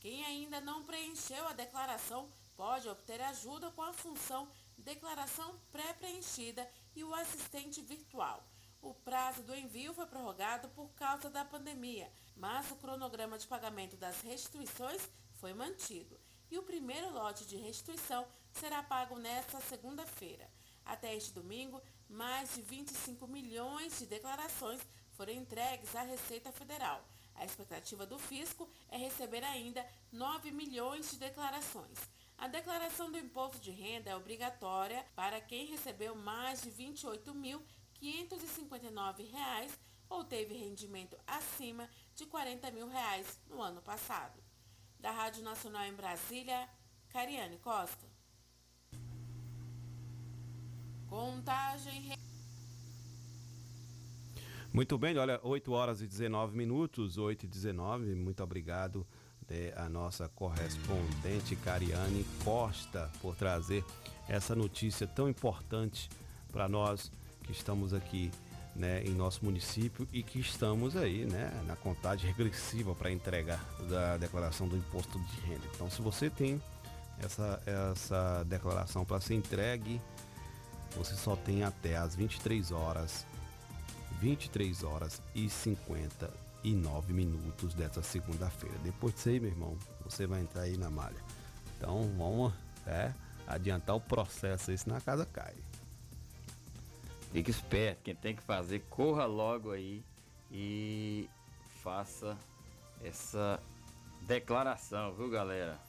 Quem ainda não preencheu a declaração pode obter ajuda com a função Declaração Pré-Preenchida e o assistente virtual. O prazo do envio foi prorrogado por causa da pandemia, mas o cronograma de pagamento das restituições foi mantido. E o primeiro lote de restituição será pago nesta segunda-feira. Até este domingo, mais de 25 milhões de declarações foram entregues à Receita Federal. A expectativa do fisco é receber ainda 9 milhões de declarações. A declaração do imposto de renda é obrigatória para quem recebeu mais de R$ 28.559 ou teve rendimento acima de 40 mil reais no ano passado. Da Rádio Nacional em Brasília, Cariane Costa. Contagem. Muito bem, olha, 8 horas e 19 minutos, 8 e 19. Muito obrigado né, a nossa correspondente Cariane Costa por trazer essa notícia tão importante para nós estamos aqui né, em nosso município e que estamos aí né, na contagem regressiva para entrega da declaração do imposto de renda. Então, se você tem essa, essa declaração para ser entregue, você só tem até as 23 horas, 23 horas e 59 minutos dessa segunda-feira. Depois disso aí, meu irmão, você vai entrar aí na malha. Então, vamos é, adiantar o processo aí, senão a casa cai. Fique esperto, quem tem que fazer, corra logo aí e faça essa declaração, viu galera?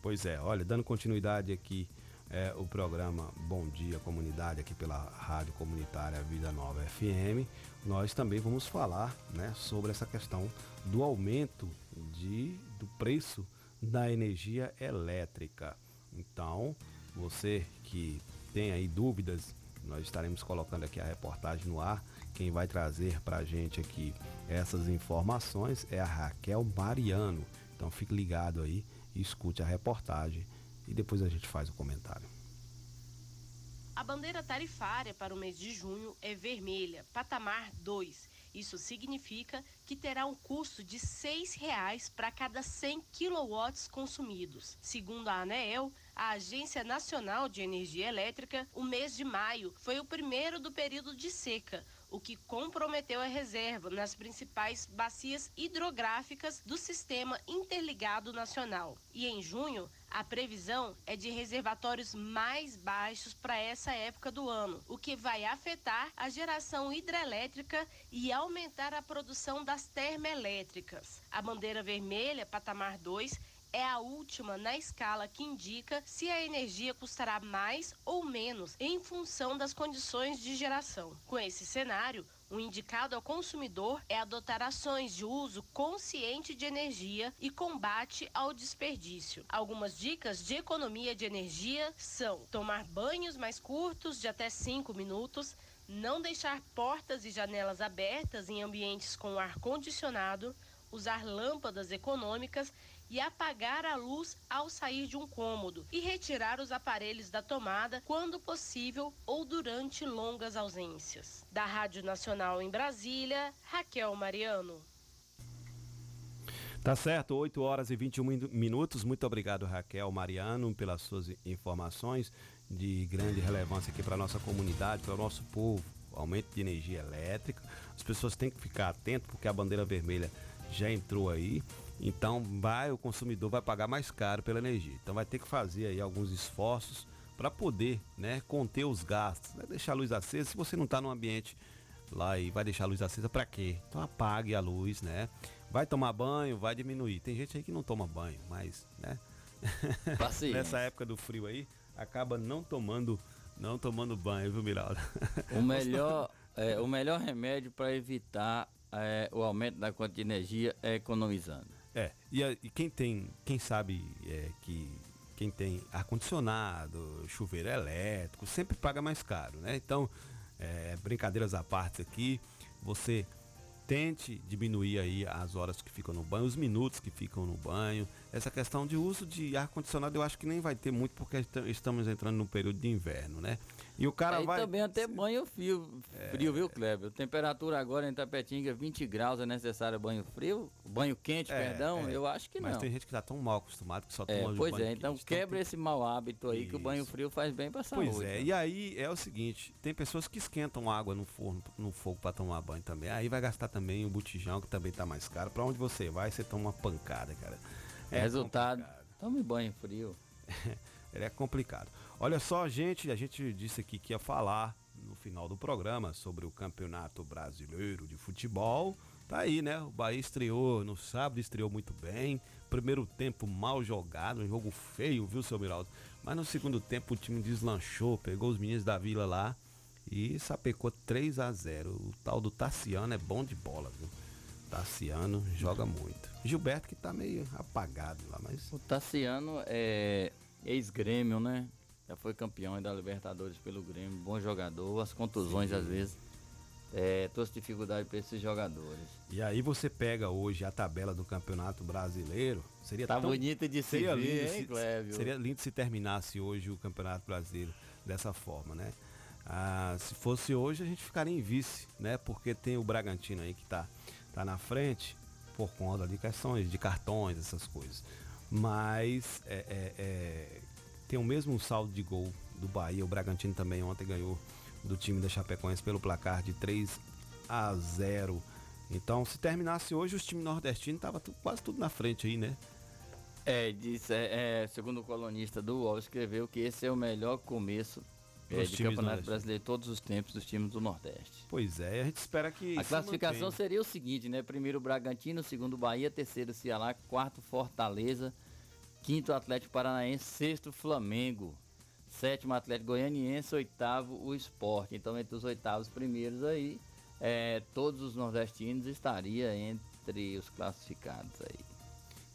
Pois é, olha, dando continuidade aqui é, o programa Bom Dia Comunidade aqui pela Rádio Comunitária Vida Nova FM, nós também vamos falar né, sobre essa questão do aumento de, do preço da energia elétrica. Então, você que tem aí dúvidas nós estaremos colocando aqui a reportagem no ar. Quem vai trazer para a gente aqui essas informações é a Raquel Mariano. Então fique ligado aí escute a reportagem e depois a gente faz o comentário. A bandeira tarifária para o mês de junho é vermelha, patamar 2 isso significa que terá um custo de R$ 6,00 para cada 100 kW consumidos. Segundo a ANEEL, a Agência Nacional de Energia Elétrica, o mês de maio foi o primeiro do período de seca, o que comprometeu a reserva nas principais bacias hidrográficas do Sistema Interligado Nacional. E em junho, a previsão é de reservatórios mais baixos para essa época do ano, o que vai afetar a geração hidrelétrica e aumentar a produção das termoelétricas. A bandeira vermelha, patamar 2, é a última na escala que indica se a energia custará mais ou menos em função das condições de geração. Com esse cenário, o indicado ao consumidor é adotar ações de uso consciente de energia e combate ao desperdício. Algumas dicas de economia de energia são tomar banhos mais curtos de até 5 minutos, não deixar portas e janelas abertas em ambientes com ar condicionado, usar lâmpadas econômicas e apagar a luz ao sair de um cômodo e retirar os aparelhos da tomada quando possível ou durante longas ausências. Da Rádio Nacional em Brasília, Raquel Mariano. Tá certo, 8 horas e 21 minutos. Muito obrigado, Raquel Mariano, pelas suas informações de grande relevância aqui para nossa comunidade, para o nosso povo. Aumento de energia elétrica. As pessoas têm que ficar atentas porque a bandeira vermelha já entrou aí. Então vai o consumidor vai pagar mais caro pela energia. Então vai ter que fazer aí alguns esforços para poder, né, conter os gastos. Vai deixar a luz acesa. Se você não está no ambiente lá e vai deixar a luz acesa para quê? Então apague a luz, né? Vai tomar banho, vai diminuir. Tem gente aí que não toma banho, mas, né? Nessa época do frio aí, acaba não tomando não tomando banho, viu, Miralda? O melhor, é, o melhor remédio para evitar é, o aumento da conta de energia é economizando. É, e, e quem tem, quem sabe é, que quem tem ar-condicionado, chuveiro elétrico, sempre paga mais caro, né? Então, é, brincadeiras à parte aqui, você tente diminuir aí as horas que ficam no banho, os minutos que ficam no banho. Essa questão de uso de ar condicionado eu acho que nem vai ter muito porque estamos entrando no período de inverno, né? E o cara Aí vai também até banho frio, frio, viu, Kleber? Temperatura agora em Tapetinga 20 graus é necessário banho frio, banho quente, É, perdão. é. Eu acho que Mas não. tem gente que tá tão mal acostumado que só É, toma pois banho é, então quente. quebra esse mau hábito aí que o banho frio faz bem pra saúde. Pois é, né? e aí é o seguinte, tem pessoas que esquentam água no forno, no fogo para tomar banho também. Aí vai gastar também o botijão, que também tá mais caro. Para onde você vai, você toma uma pancada, cara. É Resultado, tome banho frio. Ele é complicado. Olha só, gente, a gente disse aqui que ia falar no final do programa sobre o Campeonato Brasileiro de Futebol. Tá aí, né? O Bahia estreou no sábado, estreou muito bem. Primeiro tempo mal jogado, um jogo feio, viu, seu Miraldo? Mas no segundo tempo o time deslanchou, pegou os meninos da vila lá e sapecou 3 a 0 O tal do Tassiano é bom de bola, viu? Tassiano joga muito. Gilberto que tá meio apagado lá, mas. O Tassiano é ex-grêmio, né? Já foi campeão da Libertadores pelo Grêmio, bom jogador, as contusões Sim. às vezes é, trouxe dificuldade para esses jogadores. E aí você pega hoje a tabela do Campeonato Brasileiro. Seria Tá tão- bonito de se seria ver, lindo hein, se- Clébio? Seria lindo se terminasse hoje o Campeonato Brasileiro dessa forma, né? Ah, se fosse hoje a gente ficaria em vice, né? Porque tem o Bragantino aí que tá, tá na frente por conta de questões de cartões, essas coisas. Mas é, é, é, tem o mesmo saldo de gol do Bahia. O Bragantino também ontem ganhou do time da Chapecoense pelo placar de 3 a 0. Então, se terminasse hoje, os times nordestinos tava tu- quase tudo na frente aí, né? É, diz, é, é, segundo o colunista do UOL, escreveu que esse é o melhor começo é, de Campeonato. Brasileiro de todos os tempos dos times do Nordeste. Pois é, a gente espera que A se classificação mantenha. seria o seguinte, né? Primeiro o Bragantino, segundo o Bahia, terceiro o Ceará, quarto Fortaleza, quinto Atlético Paranaense, sexto Flamengo, sétimo Atlético Goianiense, oitavo o Esporte. Então entre os oitavos primeiros aí, é, todos os nordestinos estariam entre os classificados aí.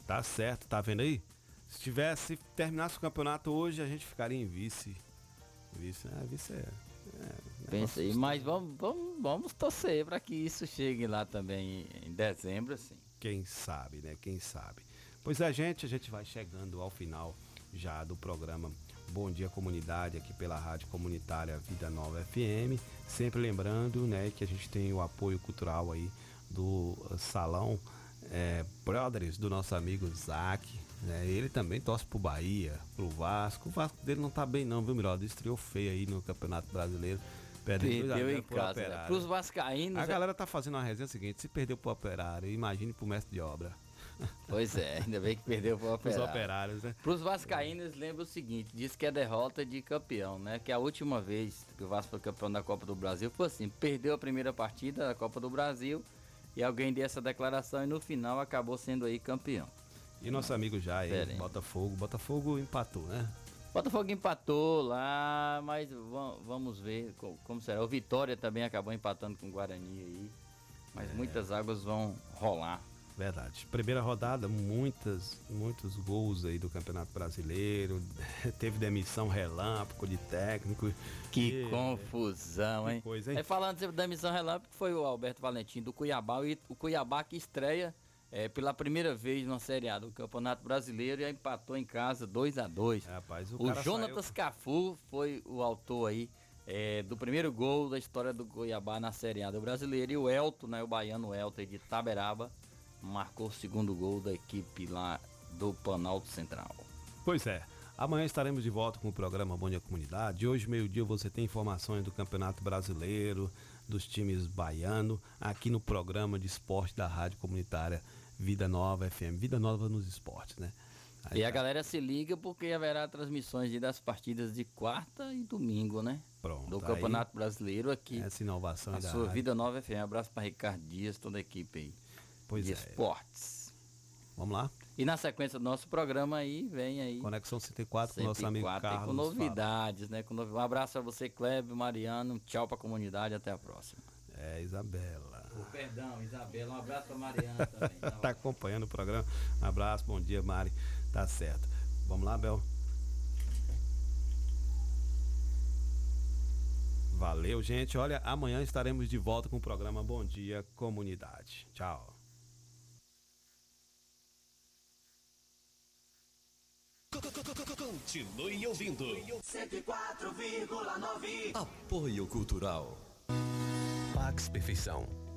Tá certo, tá vendo aí? Se tivesse, terminasse o campeonato hoje, a gente ficaria em vice. Vice, é, vice é. é Pensa aí, mas vamos, vamos, vamos torcer para que isso chegue lá também em dezembro, assim. Quem sabe, né? Quem sabe. Pois é, gente, a gente vai chegando ao final já do programa Bom Dia Comunidade aqui pela Rádio Comunitária Vida Nova FM. Sempre lembrando, né, que a gente tem o apoio cultural aí do eh, Salão eh, Brothers, do nosso amigo Zac. Né? Ele também torce pro Bahia, pro Vasco. O Vasco dele não tá bem não, viu, Miraldo? Estreou feio aí no Campeonato Brasileiro. Perdeu Perdeu em pro casa. Né? Pros vascaínos... A é- galera tá fazendo uma resenha seguinte, se perdeu pro operário, imagine pro mestre de obra. Pois é, ainda bem que perdeu Os operário. operários, né? Para os vascaínos, lembra o seguinte, diz que é derrota de campeão, né? Que a última vez que o Vasco foi campeão da Copa do Brasil foi assim, perdeu a primeira partida da Copa do Brasil e alguém deu essa declaração e no final acabou sendo aí campeão. E nosso amigo Diferente. Botafogo. Botafogo empatou, né? Botafogo empatou lá, mas va- vamos ver co- como será. O Vitória também acabou empatando com o Guarani aí. Mas muitas águas vão rolar. Verdade. Primeira rodada, muitas, muitos gols aí do Campeonato Brasileiro. Teve demissão relâmpago de técnico. Que E- confusão, hein? coisa, hein? Aí falando sempre da missão relâmpago, foi o Alberto Valentim do Cuiabá. E o Cuiabá que estreia é, pela primeira vez na Série A do Campeonato Brasileiro e empatou em casa 2 a 2 Rapaz, o, O cara Jonatas Cafu foi o autor aí é, do primeiro gol da história do Cuiabá na Série A do Brasileiro. E o Elton, né, o baiano Elton aí de Taberaba, marcou o segundo gol da equipe lá do Planalto Central. Pois é. Amanhã estaremos de volta com o programa Bom Dia Comunidade. Hoje, meio-dia, você tem informações do Campeonato Brasileiro, dos times baiano, aqui no programa de esporte da Rádio Comunitária Vida Nova FM. Vida Nova nos esportes, né? Aí E a tá. galera se liga porque haverá transmissões das partidas de quarta e domingo, né? Pronto, Do Campeonato Brasileiro aqui. Essa inovação A sua rádio. Vida Nova FM. Abraço para Ricardo Dias, toda a equipe aí. Pois de é. esportes. Vamos lá? E na sequência do nosso programa aí, vem aí. Conexão 104 com o nosso amigo 104 aí Carlos. com Fábio. novidades, né? Com Um abraço para você, Kleber, Mariano. Tchau pra comunidade, até a próxima. É, Isabela. Perdão, Isabela, um abraço pra Mariana também. tá acompanhando o programa. Um abraço, bom dia, Mari. Tá certo. Vamos lá, Bel. Valeu, gente. Olha, amanhã estaremos de volta com o programa Bom Dia Comunidade. Tchau. Continue ouvindo. 104,9. Apoio Cultural. Pax Perfeição.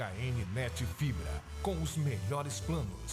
HN Net Fibra, com os melhores planos.